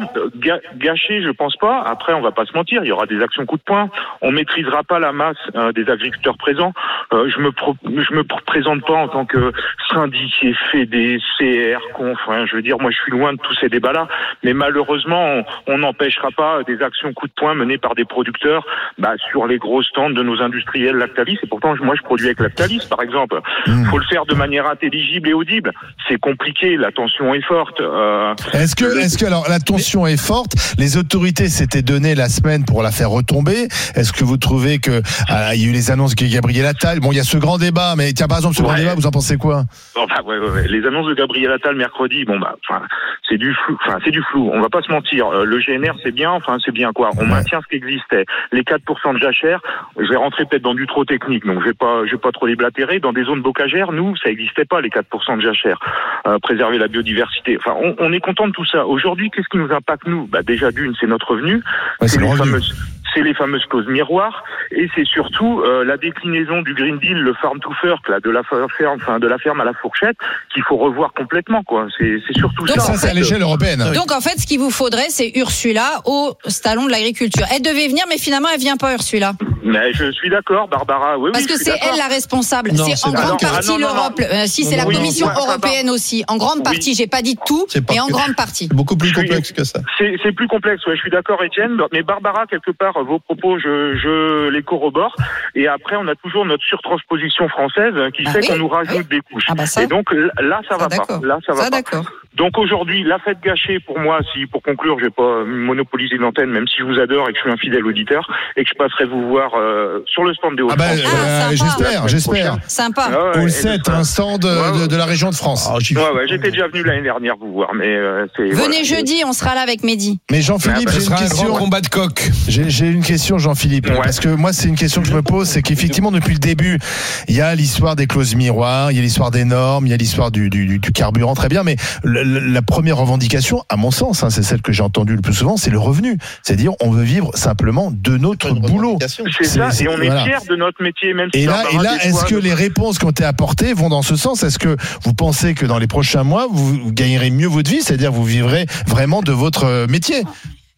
Gâché, je pense pas. Après, on va pas se mentir. Il y aura des actions coup de poing. On maîtrisera pas la masse euh, des agriculteurs présents. Euh, je me pro- je me pr- présente pas en tant que syndiqué, fédé, CR, conf. hein. je veux dire, moi, je suis loin de tous ces débats-là. Mais malheureusement, on- n'empêchera pas des actions coup de poing menées par des producteurs bah, sur les gros stands de nos industriels Lactalis. Et pourtant, moi, je produis avec Lactalis, par exemple. Hmm. Faut le faire de manière intelligible et audible. C'est compliqué. La tension est forte. Euh, Est-ce que, est-ce que alors la tension est forte? Les autorités s'étaient donné la semaine pour la faire retomber. Est-ce que vous trouvez que ah, il y a eu les annonces de Gabriel Attal? Bon, il y a ce grand débat, mais tiens par exemple ce grand débat, vous en pensez quoi? Ouais, ouais. Les annonces de Gabriel Attal mercredi, bon bah, c'est du flou. Enfin, c'est du flou. On va pas se mentir. Euh, le GNR, c'est bien. Enfin, c'est bien quoi. On maintient ce qui existait. Les 4% de jachère. Je vais rentrer peut-être dans du trop technique, donc je vais pas, je vais pas trop déblatérer. Dans des zones bocagères, nous, ça existait pas les 4% de jachère. Euh, préserver la biodiversité. Enfin, on, on est content de tout ça. Aujourd'hui, qu'est-ce qui nous impacte nous? Bah, déjà d'une, c'est notre revenu. Ouais, c'est les fameuses c'est les fameuses clauses miroirs et c'est surtout euh, la déclinaison du Green Deal, le farm to fork, là, de la ferme, enfin de la ferme à la fourchette, qu'il faut revoir complètement, quoi. C'est surtout Donc, ça. Ça en c'est à l'échelle européenne. Donc en fait, ce qu'il vous faudrait, c'est Ursula au salon de l'agriculture. Elle devait venir, mais finalement, elle vient pas, Ursula. Mais je suis d'accord, Barbara. Oui, Parce oui, que c'est elle la responsable. C'est en grande partie Ah, l'Europe. Euh, si, c'est la Oui, Commission ouais, européenne aussi. En grande partie, j'ai pas dit tout, mais en grande partie. C'est beaucoup plus complexe que ça. C'est c'est plus complexe, ouais, je suis d'accord, Étienne. Mais Barbara, quelque part, vos propos, je, je les corrobore. Et après, on a toujours notre surtransposition française qui Ah fait oui, qu'on nous rajoute oui. des couches. Ah bah ça. Et donc là, ça va pas. Là, ça va Ça, pas. Donc aujourd'hui, la fête gâchée, pour moi, si pour conclure, je vais pas monopoliser l'antenne, même si je vous adore et que je suis un fidèle auditeur, et que je passerai vous voir euh, sur le stand des Ah bah, Hauts-de-France. euh, sympa. j'espère, j'espère. Sympa. Ah ouais, Au et 7, ça- un stand de, de- de la région de France. Ah, j'y- Ouais, ouais, j'étais déjà venu l'année dernière vous voir, mais euh, c'est. Venez voilà. jeudi, on sera là avec Mehdi. Mais Jean-Philippe, Ah bah, j'ai une sera un grand question. combat de coq. J'ai j'ai une question, Jean-Philippe, Ouais. parce que moi, c'est une question que je me pose, c'est qu'effectivement, depuis le début, il y a l'histoire des clauses miroirs, il y a l'histoire des normes, il y a l'histoire du, du, du- du carburant, très bien, mais le- la première revendication, à mon sens, hein, c'est celle que j'ai entendue le plus souvent, c'est le revenu. C'est-à-dire, on veut vivre simplement de notre boulot. C'est ça, et on est fiers de notre métier, même si Et là, et là, est-ce que les réponses qui ont été apportées vont dans ce sens? Est-ce que vous pensez que dans les prochains mois, vous, vous gagnerez mieux votre vie, c'est-à-dire vous vivrez vraiment de votre euh, métier?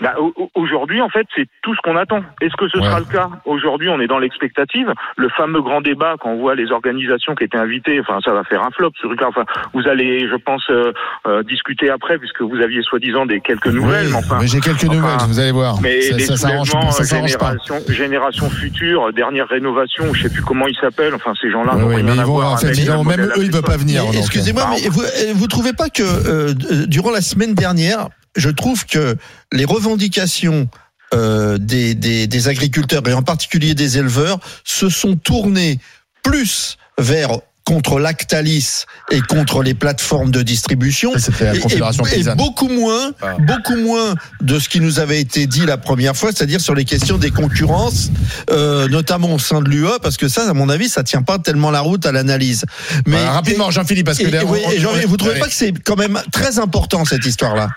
Bah, au- au- Aujourd'hui, en fait, c'est tout ce qu'on attend. Est-ce que ce Ouais. sera le cas Aujourd'hui, on est dans l'expectative. Le fameux grand débat, quand on voit les organisations qui étaient invitées, enfin, ça va faire un flop. Ce truc-là. Enfin, vous allez, je pense, euh, euh, discuter après, puisque vous aviez soi-disant des quelques nouvelles. Oui, mais enfin, mais j'ai quelques enfin, nouvelles, vous allez voir. mais ça, les ça soulèvements, génération, génération future, dernière rénovation, je sais plus comment ils s'appellent. Enfin, ces gens-là Oui, n'ont oui, rien mais à ils vont, voir en fait, avec ils le vont- même eux, ils peuvent pas venir. Euh. Excusez-moi, mais vous, euh, vous trouvez pas que euh, durant la semaine dernière, je trouve que les revendications euh, des, des, des agriculteurs et en particulier des éleveurs se sont tournées plus vers contre Lactalis et contre les plateformes de distribution la et, et- et beaucoup moins, Ah. beaucoup moins de ce qui nous avait été dit la première fois, c'est-à-dire sur les questions des concurrences, euh, notamment au sein de l'UE, parce que ça, à mon avis, ça tient pas tellement la route à l'analyse. Mais Voilà, rapidement, Jean-Philippe, parce que et, là, on- vous trouvez allez. pas que c'est quand même très important cette histoire-là?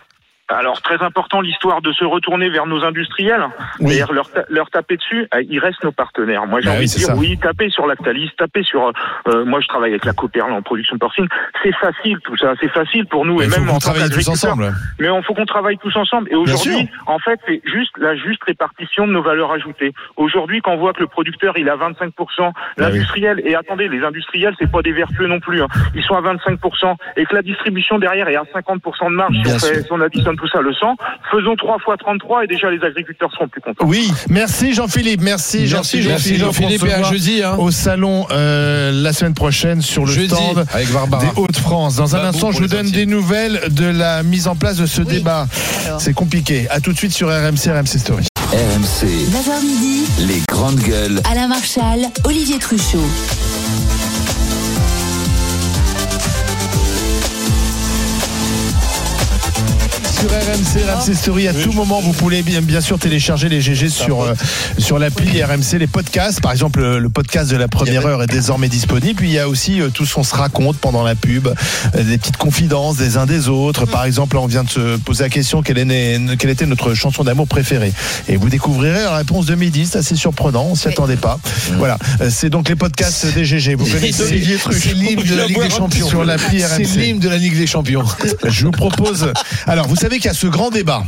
Alors très important l'histoire de se retourner vers nos industriels, Oui. c'est-à-dire leur, ta- leur taper dessus. euh, Ils restent nos partenaires. Moi j'ai Bah envie oui, de dire ça. oui, taper sur Lactalis, taper sur. euh, moi je travaille avec la Coperle en production porcine. C'est facile tout ça, c'est facile pour nous Mais et même tant travaille tous ensemble. Mais on faut qu'on travaille tous ensemble. Et aujourd'hui, en fait, c'est juste la juste répartition de nos valeurs ajoutées. Aujourd'hui, quand on voit que le producteur il a 25%, Bah oui. l'industriel et attendez, les industriels c'est pas des vertueux non plus. hein. Ils sont à 25% et que la distribution derrière est à 50% de marge. Si on, fait- si on additionne tout ça le 100, faisons 3 fois 33 et déjà les agriculteurs seront plus contents. Oui. Merci Jean-Philippe, merci Merci, Jean-Philippe. Merci Jean-Philippe et à jeudi. Hein. Au salon euh, la semaine prochaine sur le Jeudi stand avec Barbara. des Hauts-de-France. Dans un Babou instant, je vous donne des nouvelles de la mise en place de ce Oui. débat. C'est compliqué. À tout de suite sur RMC, RMC Story. RMC, 9h midi, les grandes gueules. Alain Marchal, Olivier Truchot. Sur RMC, RMC Story, à tout moment, vous pouvez bien, bien sûr télécharger les GG sur, euh, sur l'appli RMC, les podcasts. Par exemple, le, le podcast de la première heure est désormais disponible. Puis il y a aussi euh, tout ce qu'on se raconte pendant la pub, euh, des petites confidences des uns des autres. Par exemple, là, on vient de se poser la question quelle, est, né- quelle était notre chanson d'amour préférée? Et vous découvrirez la réponse de midi. C'est assez surprenant, on s'y Oui. attendait pas. Voilà, Euh, c'est donc les podcasts des GG. Vous connaissez Olivier Truchot. C'est l'hymne de la Ligue des Champions. sur l'appli C'est RMC. l'hymne de la Ligue des Champions. Je vous propose. Alors, vous savez qu'il y a ce grand débat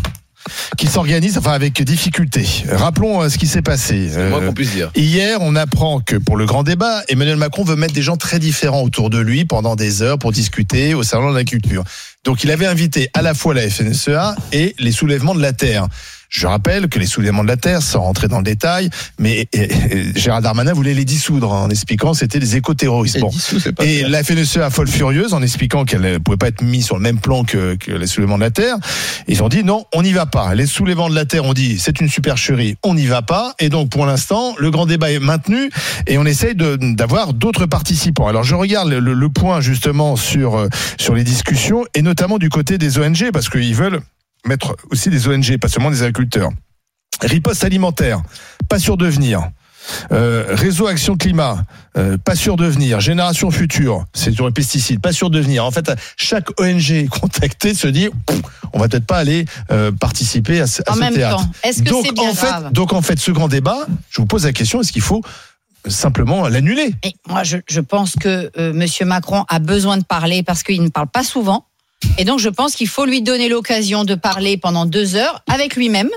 qui s'organise, enfin avec difficulté. Rappelons euh, ce qui s'est passé. C'est Euh, qu'on puisse dire. Hier, on apprend que pour le grand débat, Emmanuel Macron veut mettre des gens très différents autour de lui pendant des heures pour discuter au salon de la culture. Donc, il avait invité à la fois la FNSEA et les soulèvements de la terre. Je rappelle que les soulèvements de la terre, sans rentrer dans le détail, mais et- et Gérald Darmanin voulait les dissoudre en expliquant que c'était des éco-terroristes. Bon. Et la FNSEA folle furieuse en expliquant qu'elle ne pouvait pas être mise sur le même plan que, que les soulèvements de la Terre. Ils ont dit non, on n'y va pas. Les soulèvements de la Terre ont dit c'est une supercherie, on n'y va pas. Et donc pour l'instant, le grand débat est maintenu et on essaye d'avoir d'autres participants. Alors je regarde le, le point justement sur, euh, sur les discussions et notamment du côté des ONG parce qu'ils veulent mettre aussi des ONG, pas seulement des agriculteurs. Riposte alimentaire, pas sûr de venir. Euh, réseau Action Climat, euh, pas sûr de venir. Génération Future, c'est sur les pesticides, pas sûr de venir. En fait, chaque ONG contactée se dit, on va peut-être pas aller euh, participer à ce, à En ce même théâtre. temps, est-ce que donc, c'est bien en fait, grave donc en fait, ce grand débat, je vous pose la question est-ce qu'il faut simplement l'annuler? Et moi, je, je pense que euh, Monsieur Macron a besoin de parler parce qu'il ne parle pas souvent. Et donc, je pense qu'il faut lui donner l'occasion de parler pendant deux heures avec lui-même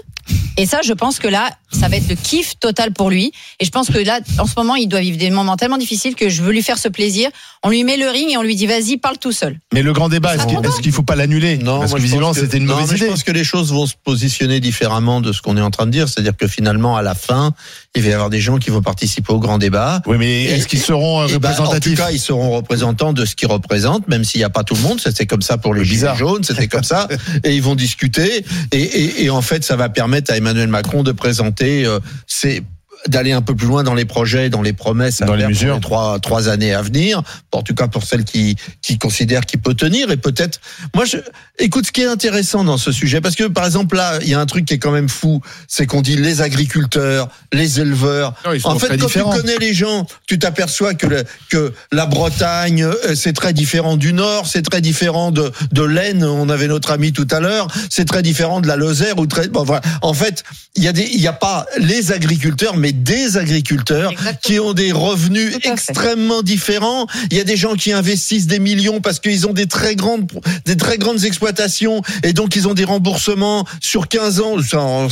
Et ça, je pense que là, ça va être le kiff total pour lui. Et je pense que là, en ce moment, il doit vivre des moments tellement difficiles que je veux lui faire ce plaisir. On lui met le ring et on lui dit vas-y, parle tout seul. Mais le grand débat, est-ce qu'il est-ce qu'il faut pas l'annuler Non, Parce moi, que je visiblement, c'était une non, mauvaise mais idée. Je pense que les choses vont se positionner différemment de ce qu'on est en train de dire. C'est-à-dire que finalement, à la fin, il va y avoir des gens qui vont participer au grand débat. Oui, mais est-ce qu'ils seront euh, Eh en tout représentatifs cas, ils seront représentants de ce qu'ils représentent, même s'il n'y a pas tout le monde. C'était comme ça pour les Gilets jaunes, c'était comme ça. Et ils vont discuter. Et, et, et en fait, ça va permettre à Emmanuel Macron de présenter euh, ses d'aller un peu plus loin dans les projets, dans les promesses, à Dans les mesures. trois trois années à venir. En tout cas, pour celles qui qui considèrent qu'il peut tenir et peut-être. Moi, je écoute ce qui est intéressant dans ce sujet parce que par exemple là, il y a un truc qui est quand même fou, c'est qu'on dit les agriculteurs, les éleveurs. Non, ils sont en fait, quand différents. tu connais les gens, tu t'aperçois que le- que la Bretagne, euh, c'est très différent du Nord, c'est très différent de de l'Aisne. On avait notre ami tout à l'heure. C'est très différent de la Lozère ou très. Bon, voilà. En fait, il y a des, il y a pas les agriculteurs, mais des agriculteurs Exactement. qui ont des revenus extrêmement différents. Il y a des gens qui investissent des millions parce qu'ils ont des très grandes, des très grandes exploitations et donc ils ont des remboursements sur 15 ans.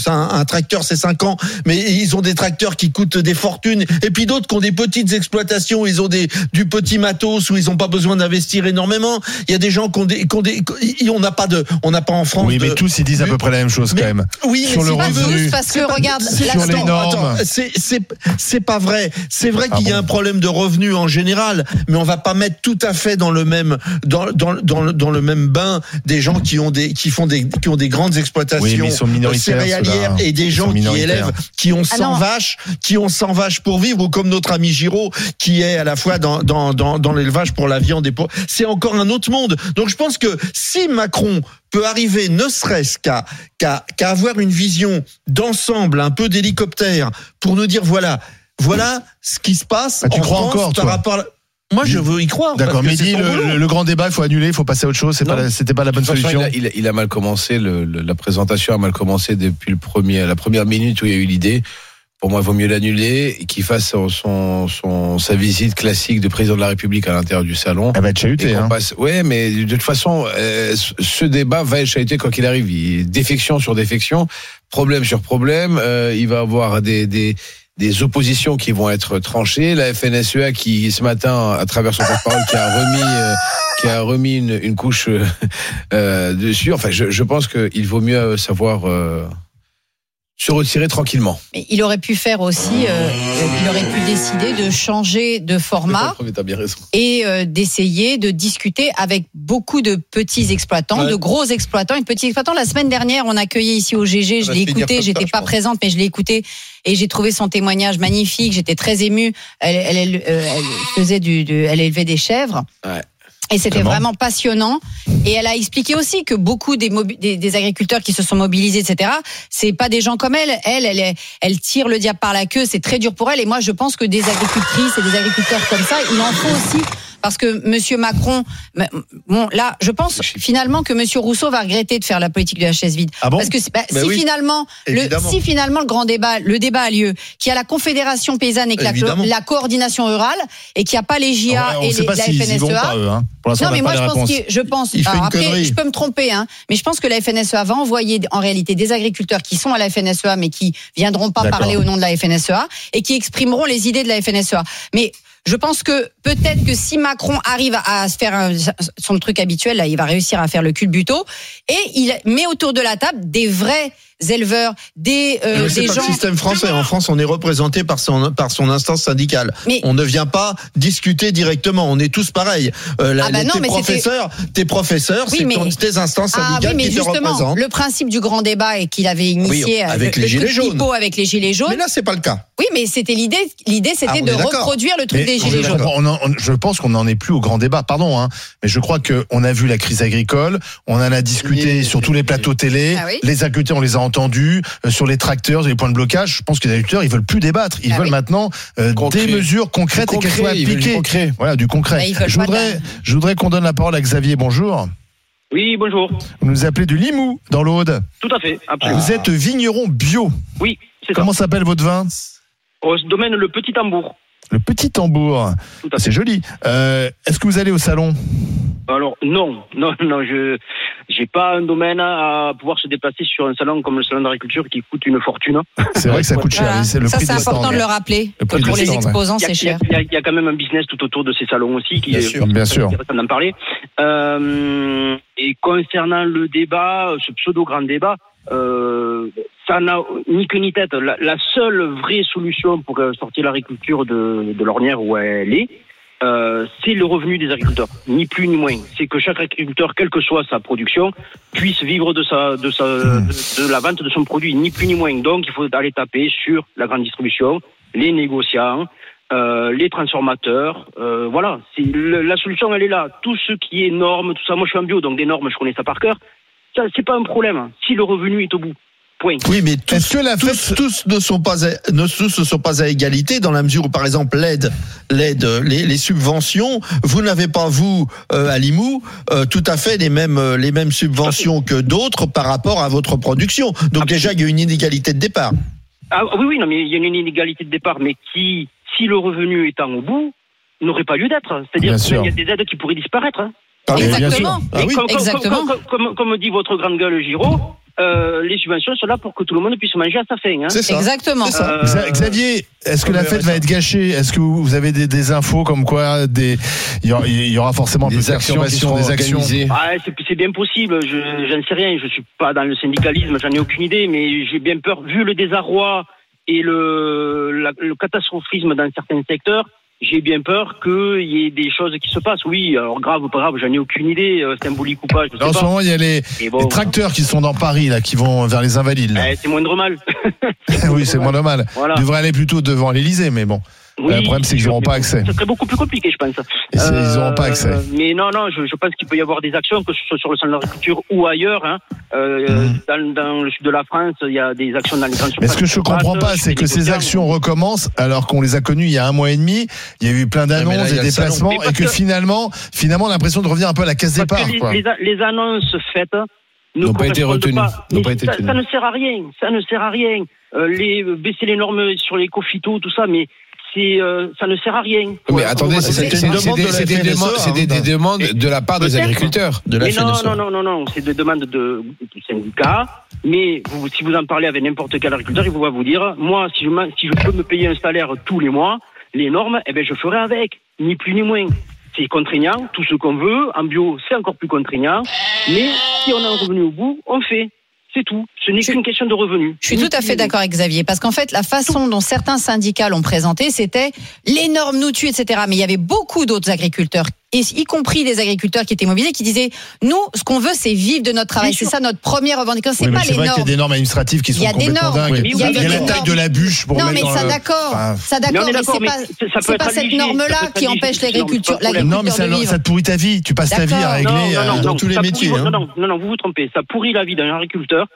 Un, tracteur, c'est 5 ans, mais ils ont des tracteurs qui coûtent des fortunes. Et puis d'autres qui ont des petites exploitations, ils ont des, du petit matos où ils n'ont pas besoin d'investir énormément. Il y a des gens qui ont des, qui ont des, on n'a pas de, on n'a pas en France. Oui, mais de- tous ils disent à peu près la même chose mais- quand même. Oui, Sur mais le revenu. Tous, parce que regarde, c'est- la- Sur les normes. attends, c'est pas vrai. C'est vrai Ah qu'il y a un problème de revenus en général, mais on va pas mettre tout à fait dans le même dans dans dans le, dans le même bain des gens qui ont des qui font des qui ont des grandes exploitations Oui, céréalières et des gens qui élèvent qui ont 100 Ah vaches, qui ont 100 vaches pour vivre ou comme notre ami Giraud qui est à la fois dans dans dans, dans l'élevage pour la viande et pour c'est encore un autre monde. Donc je pense que si Macron peut arriver ne serait-ce qu'à qu'à qu'à avoir une vision d'ensemble un peu d'hélicoptère pour nous dire voilà voilà ce qui se passe Ah, tu en crois France encore, par toi rapport à... moi je veux y croire D'accord, mais dis le, le- le grand débat, il faut annuler, il faut passer à autre chose. C'est pas, c'était pas la bonne façon, solution. il, a, il a- il a mal commencé. Le, le- la présentation a mal commencé depuis le premier, la première minute où il y a eu l'idée. Pour moi, il vaut mieux l'annuler et qu'il fasse son, son, son- sa visite classique de président de la République à l'intérieur du salon. Elle va être chahutée. Hein. passe- Ouais, mais de toute façon, euh, ce- débat va être chahuté quoi qu'il arrive. Il, défection sur défection, problème sur problème. euh, il va avoir des, des, des oppositions qui vont être tranchées. La FNSEA qui, ce matin, à travers son porte-parole, qui a remis, euh, qui a remis une, une couche euh, euh, dessus. Enfin, je, je pense qu'il vaut mieux savoir euh, se retirer tranquillement. Mais il aurait pu faire aussi, euh, il aurait pu décider de changer de format bien et euh, d'essayer de discuter avec beaucoup de petits exploitants, Ouais. de gros exploitants et de petits exploitants. La semaine dernière, on a accueilli ici au GG, je l'ai écouté, j'étais pas pense. présente, mais je l'ai écouté et j'ai trouvé son témoignage magnifique. J'étais très émue. Elle, elle, elle, euh, elle faisait du, du- elle élevait des chèvres. Ouais. Et c'était Vraiment passionnant. Et elle a expliqué aussi que beaucoup des, des, des agriculteurs qui se sont mobilisés, etc., c'est pas des gens comme elle. Elle, elle, est- elle tire le diable par la queue. C'est très dur pour elle. Et moi, je pense que des agricultrices et des agriculteurs comme ça, il en faut aussi. Parce que Monsieur Macron, bon, là, je pense finalement que Monsieur Rousseau va regretter de faire la politique de la chaise vide. Ah bon Parce que bah, Ben si oui, finalement, le, si finalement le grand débat, le débat a lieu, qu'il y a la Confédération paysanne et que la, coordination rurale et qu'il n'y a pas les JA Ouais, et les, la FNSEA. eux. Hein. Non, on mais moi, je pense, qu'il- je pense. Après, connerie. je peux me tromper, hein, mais je pense que la FNSEA va envoyer en réalité des agriculteurs qui sont à la FNSEA, mais qui viendront pas parler au nom de la FNSEA et qui exprimeront les idées de la FNSEA. Mais je pense que peut-être que si Macron arrive à, se faire son truc habituel, là, il va réussir à faire le culbuto et il met autour de la table des vrais éleveurs, des, euh, Mais c'est des pas gens. le système français. En France, on est représenté par son par son instance syndicale. Mais- on ne vient pas discuter directement. On est tous pareils. Euh, la- Ah bah les- non, tes mais c'était- professeurs, tes professeurs, Oui, c'est mais- tes instances Ah syndicales oui, mais qui te justement, représentent. le principe du grand débat et qu'il avait initié Oui, euh, avec le, les le truc gilets jaunes. avec les gilets jaunes. Mais là, c'est pas le cas. Oui, mais c'était l'idée. L'idée, c'était Ah, on de reproduire le truc Mais des on gilets jaunes. On en- on- je pense qu'on n'en est plus au grand débat, pardon, hein, mais je crois qu'on a vu la crise agricole, on en a discuté Oui. sur tous les plateaux télé, Ah oui. les agriculteurs, on les a entendus, euh, sur les tracteurs, sur les points de blocage. Je pense que les agriculteurs, ils veulent plus débattre, ils Ah veulent oui. maintenant euh, des mesures concrètes et qu'elles soient du appliquées. concret. Voilà, du concret. Bah, je de voudrais, la- je voudrais qu'on donne la parole à Xavier. Bonjour. Oui, bonjour. Vous nous appelez du Limoux, dans l'Aude. Tout à fait, absolument. Vous êtes vigneron bio. Oui, c'est ça. Comment s'appelle votre vin? Au domaine Le Petit Tambour. Le petit tambour. C'est joli. Euh, Est-ce que vous allez au salon? Alors non, non, non, je j'ai pas un domaine à pouvoir se déplacer sur un salon comme le salon d'agriculture qui coûte une fortune. C'est vrai que ça coûte cher. Voilà. C'est le Ça, c'est important stands. de le rappeler. Le que prix pour les stands, exposants, c'est cher. il y a- il y a quand même un business tout autour de ces salons aussi qui Bien est sûr. Bien sûr. intéressant d'en parler. Euh, et concernant le débat, ce pseudo grand débat, euh, ça n'a ni queue ni tête. La, seule vraie solution pour euh, sortir l'agriculture de, l'ornière où elle est, euh, c'est le revenu des agriculteurs, ni plus ni moins. C'est que chaque agriculteur, quelle que soit sa production, puisse vivre de sa, de sa, de, la vente de son produit, ni plus ni moins. Donc, il faut aller taper sur la grande distribution, les négociants, euh, les transformateurs. Euh, voilà, le- la solution, elle est là. Tout ce qui est normes, tout ça. Moi, je suis en bio, donc des normes, je connais ça par cœur. Ça, c'est pas un problème. Si le revenu est au bout. Point. Oui, mais tous, que la tous, fête- tous ne sont pas, à- ne, tous ne sont pas à égalité dans la mesure où, par exemple, l'aide, l'aide, les, les subventions, vous n'avez pas vous euh, à Limoux euh, tout à fait les mêmes, euh, les mêmes subventions que d'autres par rapport à votre production. Donc déjà, il y a une inégalité de départ. Ah oui, oui, non, mais il y a une inégalité de départ, mais qui, si le revenu étant au bout, n'aurait pas lieu d'être. C'est-à-dire Bien qu'il y a des aides qui pourraient disparaître. hein. Ah oui, bien sûr. Exactement. Ah oui. comme, Exactement. comme- comme- comme- comme dit votre grande gueule Giraud, euh, les subventions sont là pour que tout le monde puisse manger à sa faim. Hein. C'est ça. Exactement. C'est ça. Euh, Xa- Xavier, est-ce que la fête va être gâchée? Est-ce que vous avez des, des infos comme quoi des il y aura, il y aura forcément Des actions des. Ah, c'est, c'est bien possible, je, j'en sais rien, je suis pas dans le syndicalisme, j'en ai aucune idée, mais j'ai bien peur, vu le désarroi et le, la- le catastrophisme dans certains secteurs, j'ai bien peur qu'il y ait des choses qui se passent. Oui, alors grave ou pas grave, j'en ai aucune idée, euh, symbolique ou pas, je sais En ce moment, il y a les, Mais bon, les tracteurs qui sont dans Paris là, qui vont vers les Invalides. eh, c'est moindre mal. oui, c'est moins normal. Voilà. Ils devraient aller plutôt devant l'Elysée, mais bon. Oui, le problème, c'est qu'ils n'auront pas accès. Ce serait beaucoup plus compliqué, je pense. Et c'est- ils n'auront pas accès. Euh, mais non, non, je, je pense qu'il peut y avoir des actions, que ce soit sur le centre de l'agriculture ou ailleurs. Hein. Euh, dans, dans le sud de la France, il y a des actions dans les grandes Mhm. Mais ce que je se comprends pas, c'est les que ces actions recommencent alors qu'on les a connues il y a un mois et demi. Il y a eu plein d'annonces, salon. déplacements, et que que- finalement, finalement, on a l'impression de revenir un peu à la case Parce départ. que Quoi. les, les- les annonces faites ne N'ont pas été correspondent retenues. pas. N'ont Mais pas été ça, ça ne sert à rien. Ça ne sert à rien. Euh, les, baisser les normes sur les cophytos, tout ça, mais c'est, euh, ça ne sert à rien. Mais attendez, c'est des, demandes, hein. des demandes de la part des agriculteurs. De la mais non, non, non, non, non, c'est des demandes de, du syndicat. Mais vous, si vous en parlez avec n'importe quel agriculteur, il va vous dire, moi, si je, m'en- si je peux me payer un salaire tous les mois, les normes, eh ben, je ferai avec, ni plus ni moins. C'est contraignant, tout ce qu'on veut. En bio, c'est encore plus contraignant. Mais si on a un revenu au bout, on fait. C'est tout. Ce n'est qu'une question de revenu. Je suis tout à fait d'accord avec Xavier, parce qu'en fait, la façon dont certains syndicats l'ont présenté, c'était les normes nous tuent, etc. Mais il y avait beaucoup d'autres agriculteurs, et y compris des agriculteurs qui étaient mobilisés, qui disaient nous, ce qu'on veut, c'est vivre de notre travail. C'est ça notre première revendication. Oui, C'est mais pas c'est les vrai qu'il y a normes. des normes administratives qui Il sont y a des complètement normes. dingues. Il y a, oui, il y a la des taille normes. de la bûche pour Non, mais dans ça le- d'accord, Enfin, ça d'accord, mais c'est pas, ça- ça peut c'est être pas cette norme-là qui empêche l'agriculture, non, mais ça, l'agriculteur de vivre. ça te pourrit ta vie. Tu passes ta vie à régler. euh, dans tous les métiers, hein. Non, non, non, vous vous trompez. Ça pourrit la vie d'un agriculteur.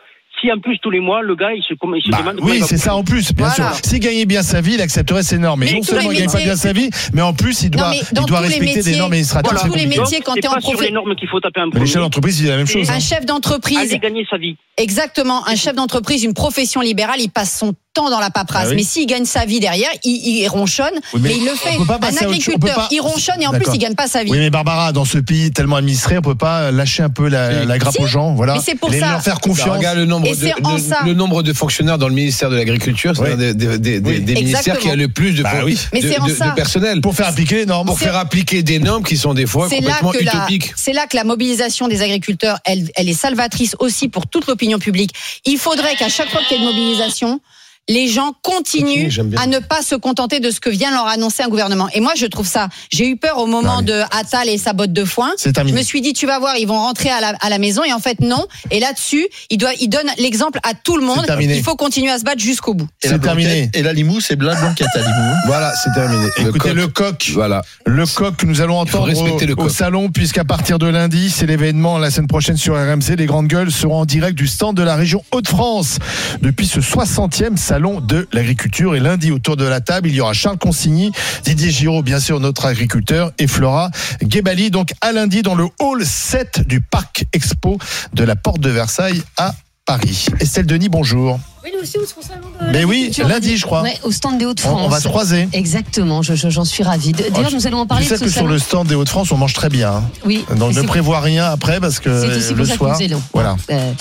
Si en plus tous les mois, le gars, il se, il se Bah, demande. oui, c'est ça en plus, bien Voilà. sûr. S'il gagnait bien sa vie, il accepterait ces normes. Mais, Mais non seulement il gagne pas bien sa vie, mais en plus il doit, il doit respecter des métiers- normes administratives. Voilà. Tous les métiers, quand c'est t'es en profil- les normes qu'il faut taper un premier. d'entreprise, il dit la même chose. Un hein. chef d'entreprise, gagner sa vie. Exactement. Un chef d'entreprise, une profession libérale, il passe son temps dans la paperasse. Ah oui. Mais s'il gagne sa vie derrière, il, il ronchonne, Oui, mais mais, il le fait. Un agriculteur, pas- il ronchonne et en plus, il gagne pas sa vie. Oui, mais Barbara, dans ce pays tellement administré, on peut pas lâcher un peu la, la grappe Si. aux gens, voilà. Mais c'est pour Les- ça. leur faire Ça confiance. regarde le nombre, Et c'est en de, ça. le, le nombre de fonctionnaires dans le ministère de l'Agriculture, c'est-à-dire Oui. des, des, des, Oui. des ministères qui a le plus de, Bah de- oui. Mais de- c'est en de- ça. de personnel. Pour faire appliquer les normes. Pour faire appliquer des normes qui sont des fois C'est complètement utopiques. c'est là que la mobilisation des agriculteurs, elle, elle est salvatrice aussi pour toute l'opinion publique. Il faudrait qu'à chaque fois qu'il y ait une mobilisation, les gens continuent Continue, à ne pas se contenter de ce que vient leur annoncer un gouvernement. Et moi, je trouve ça. J'ai eu peur au moment Allez. de Attal et sa botte de foin. C'est Je me suis dit, tu vas voir, ils vont rentrer à la, à la maison. Et en fait, non. Et là-dessus, il, doit, il donne l'exemple à tout le monde. Il faut continuer à se battre jusqu'au bout. Et la C'est terminé. Et la Limou, c'est la blanquette à Limoux. hein. Voilà, c'est terminé. Écoutez, le coq. coq. Voilà. Le coq que nous allons entendre respecter au, le au coq. salon, puisqu'à partir de lundi, c'est l'événement la semaine prochaine sur RMC. Les grandes gueules seront en direct du stand de la région Hauts-de-France depuis ce 60e salon de l'agriculture. Et lundi, autour de la table, il y aura Charles Consigny, Didier Giraud, bien sûr, notre agriculteur, et Flora Gebali. Donc à lundi, dans le hall 7 du Parc Expo de la Porte de Versailles à Paris. Estelle Denis, bonjour. Oui, nous aussi, on se salon de Mais oui, lundi, je crois. Ouais, au stand des On, Hauts-de-France. on va se croiser. Exactement, je- je- j'en suis ravie. De- D'ailleurs, Oh, nous allons en Tu parler sais de ce que sur salon. le stand des Hauts-de-France, on mange très bien. hein. Oui. Donc ne prévois rien après parce que aussi le pour ça que soir. nous allons. Voilà. Euh,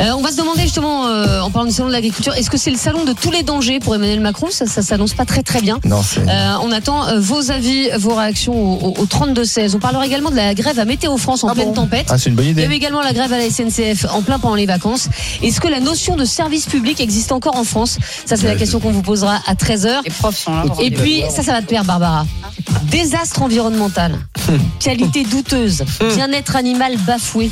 euh, on va se demander justement, euh, en parlant du salon de l'agriculture, est-ce que c'est le salon de tous les dangers pour Emmanuel Macron? Ça, ça s'annonce pas très très bien. Non, c'est. Euh, on attend vos avis, vos réactions au, au- au 32-16. On parlera également de la grève à Météo France en Ah pleine bon? tempête. Ah, c'est une bonne Il y idée. avait également la grève à la SNCF en plein pendant les vacances. Est-ce que la notion de service public existe encore en France Ça, c'est la question qu'on vous posera à 13h. Les profs sont là. Et puis, ça, ça va te plaire, Barbara. Désastre environnemental, qualité douteuse, bien-être animal bafoué.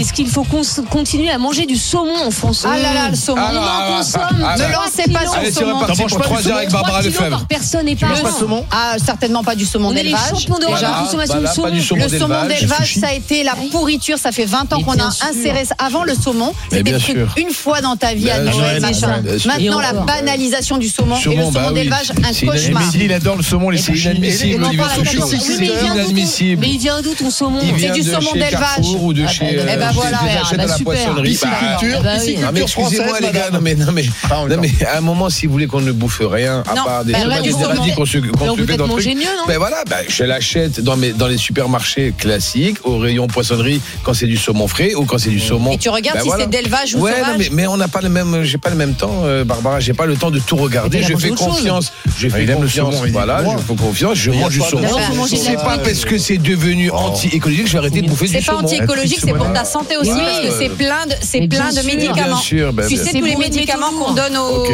Est-ce qu'il faut cons- continuer à manger du saumon en France? Ah là là, le saumon. On Ah, en ah, consomme. ah, Ne ah, lancez pas sur Allez, le c'est saumon. reparti T'en manges pour pas du 3 heures avec Trois Barbara kilos Lefebvre. par personne et par Mange pas de an. saumon? Ah, certainement pas du saumon On est les d'élevage. champions d'Europe déjà. de consommation Voilà, de saumon. pas du saumon Le saumon d'élevage. ça a été la pourriture. Ça fait 20 ans Mais qu'on bien a sûr. inséré ça. Avant le saumon, Mais c'était bien sûr. une fois dans ta vie à Bien Noël, sûr, machin. bien sûr. Maintenant, Et la encore. banalisation du saumon, et le Saumon, saumon bah oui. d'élevage, un C'est cauchemar. Mehdi, il adore le saumon, les C'est sushis. inadmissible, Olivier C'est mais il vient d'où ton- inadmissible. Mais il vient d'où ton saumon C'est du saumon d'élevage. Ou de Ah, chez. eh ben voilà. à la poissonnerie. Ah excusez-moi les gars, non mais non mais Ah, non mais à un moment si vous voulez qu'on ne bouffe rien à part des bah, radis qu'on se fait dans le truc. Ben voilà, ben, je l'achète dans mes dans les supermarchés classiques au rayon poissonnerie quand c'est du saumon frais ou quand c'est du saumon. Et tu regardes Ben si voilà. c'est d'élevage ou Ouais, non, sauvage. mais, mais on n'a pas le même, j'ai pas le même temps, euh, Barbara. J'ai pas le temps de tout regarder. Je mangé fais confiance. Je Ah, fais confiance. Voilà, je fais confiance. Je mange du saumon. C'est pas parce que c'est devenu anti-écologique que je vais arrêter de bouffer du C'est pas saumon. anti-écologique, c'est pour ta santé aussi, parce que c'est plein de, c'est plein médicaments. Ben, tu bien sais tous les médicaments qu'on donne aux,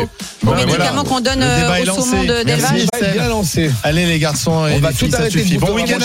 ben médicaments voilà. qu'on donne euh, au lancé. saumon de- Merci. d'élevage. Pas bien lancé. Allez les garçons et On va tout arrêter. Bon week-end.